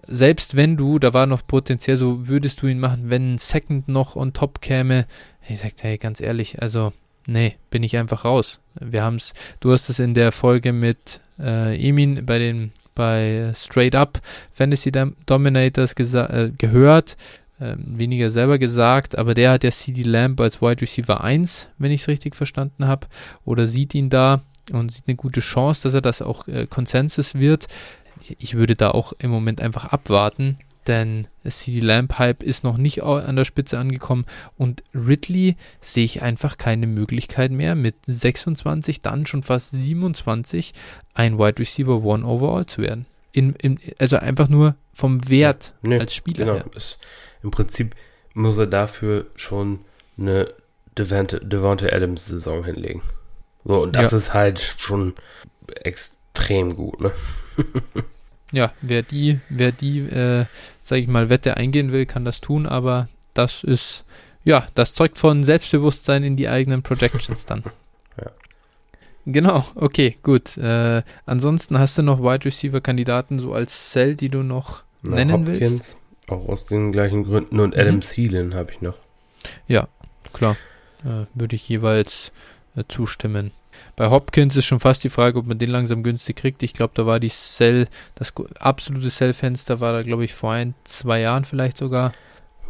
Selbst wenn du, da war noch potenziell so, würdest du ihn machen, wenn ein Second noch on top käme. Ich sagte, hey, ganz ehrlich, also, nee, bin ich einfach raus. Wir haben es, du hast es in der Folge mit äh, Emin bei den bei Straight Up Fantasy Dominators äh, gehört ähm, weniger selber gesagt, aber der hat ja CD Lamb als Wide Receiver 1, wenn ich es richtig verstanden habe, oder sieht ihn da und sieht eine gute Chance, dass er das auch äh, Konsensus wird. Ich würde da auch im Moment einfach abwarten, denn CD Lamb Hype ist noch nicht an der Spitze angekommen und Ridley sehe ich einfach keine Möglichkeit mehr mit 26, dann schon fast 27 ein Wide Receiver One Overall zu werden. In, in, also einfach nur vom Wert nee, als Spieler genau. her. Ist, im Prinzip muss er dafür schon eine Devante, Devante Adams Saison hinlegen. So, und das ja. ist halt schon extrem gut, ne? ja, wer die, wer die, äh, sag ich mal, Wette eingehen will, kann das tun, aber das ist, ja, das zeugt von Selbstbewusstsein in die eigenen Projections dann. ja. Genau, okay, gut. Äh, ansonsten hast du noch Wide Receiver Kandidaten so als Cell, die du noch Na, nennen Hopkins, willst? Auch aus den gleichen Gründen. Und Adam mhm. Thielen habe ich noch. Ja, klar. Äh, würde ich jeweils äh, zustimmen. Bei Hopkins ist schon fast die Frage, ob man den langsam günstig kriegt. Ich glaube, da war die Sell, das absolute Sell-Fenster war da, glaube ich, vor ein, zwei Jahren vielleicht sogar.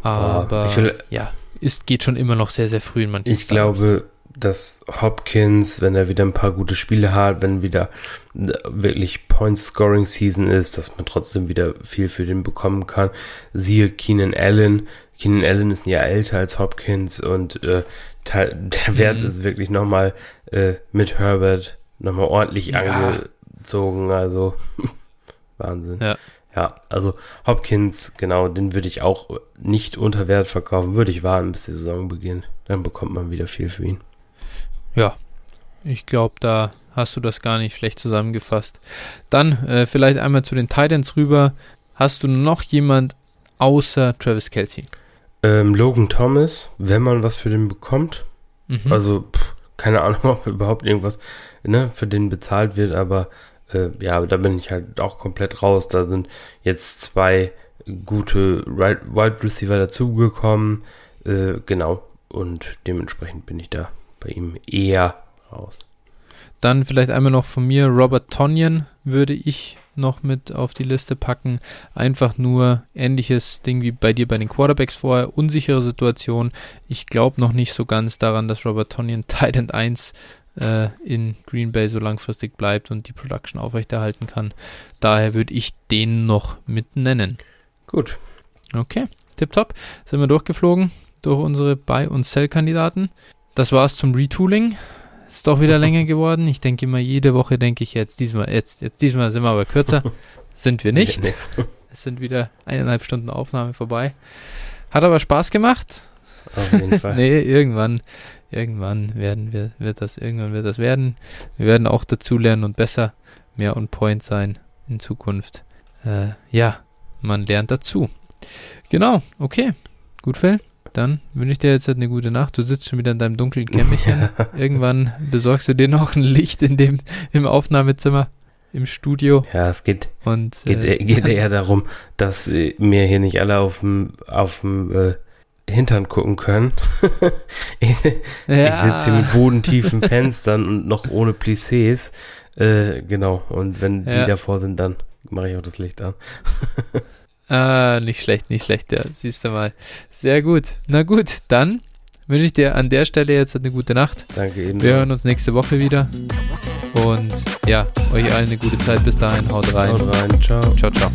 Aber will, ja, ist, geht schon immer noch sehr, sehr früh in manchen Ich glaube, dass Hopkins, wenn er wieder ein paar gute Spiele hat, wenn wieder äh, wirklich Point-Scoring-Season ist, dass man trotzdem wieder viel für den bekommen kann. Siehe Keenan Allen. Keenan Allen ist ein Jahr älter als Hopkins und äh, der Wert mhm. ist wirklich nochmal äh, mit Herbert nochmal ordentlich ja. angezogen. Also Wahnsinn. Ja. Ja, also Hopkins, genau, den würde ich auch nicht unter Wert verkaufen. Würde ich warten, bis die Saison beginnt. Dann bekommt man wieder viel für ihn. Ja, ich glaube, da hast du das gar nicht schlecht zusammengefasst. Dann äh, vielleicht einmal zu den Titans rüber. Hast du noch jemand außer Travis Kelsey? Ähm, Logan Thomas, wenn man was für den bekommt. Mhm. Also, pff, keine Ahnung, ob überhaupt irgendwas ne, für den bezahlt wird, aber äh, ja, da bin ich halt auch komplett raus. Da sind jetzt zwei gute Wide Receiver dazugekommen. Äh, genau. Und dementsprechend bin ich da bei ihm eher raus. Dann vielleicht einmal noch von mir Robert Tonyan würde ich noch mit auf die Liste packen. Einfach nur ähnliches Ding wie bei dir bei den Quarterbacks vorher. Unsichere Situation. Ich glaube noch nicht so ganz daran, dass Robert Tonyan Titan 1 äh, in Green Bay so langfristig bleibt und die Production aufrechterhalten kann. Daher würde ich den noch mit nennen. Gut. Okay, tipptopp. Sind wir durchgeflogen durch unsere Buy- und Sell-Kandidaten. Das war's zum Retooling. Ist doch wieder länger geworden. Ich denke immer, jede Woche denke ich jetzt, diesmal, jetzt, jetzt, diesmal sind wir aber kürzer. sind wir nicht. Es sind wieder eineinhalb Stunden Aufnahme vorbei. Hat aber Spaß gemacht. Auf jeden Fall. nee, irgendwann, irgendwann werden wir, wird das, irgendwann wird das werden. Wir werden auch dazulernen und besser, mehr on point sein in Zukunft. Äh, ja, man lernt dazu. Genau, okay. Gut, Phil dann wünsche ich dir jetzt eine gute Nacht. Du sitzt schon wieder in deinem dunklen Kämmerchen. Irgendwann besorgst du dir noch ein Licht in dem, im Aufnahmezimmer, im Studio. Ja, es geht, Und, geht, äh, geht eher darum, dass äh, mir hier nicht alle auf dem, auf dem äh, Hintern gucken können. ich, ja. ich sitze hier mit bodentiefen Fenstern und noch ohne Plissés. Äh, genau, und wenn ja. die davor sind, dann mache ich auch das Licht an. Ah, nicht schlecht, nicht schlecht, ja. Siehst du mal. Sehr gut. Na gut, dann wünsche ich dir an der Stelle jetzt eine gute Nacht. Danke Ihnen. Wir hören uns nächste Woche wieder. Und ja, euch allen eine gute Zeit. Bis dahin. Haut rein. Haut rein. Ciao. Ciao, ciao.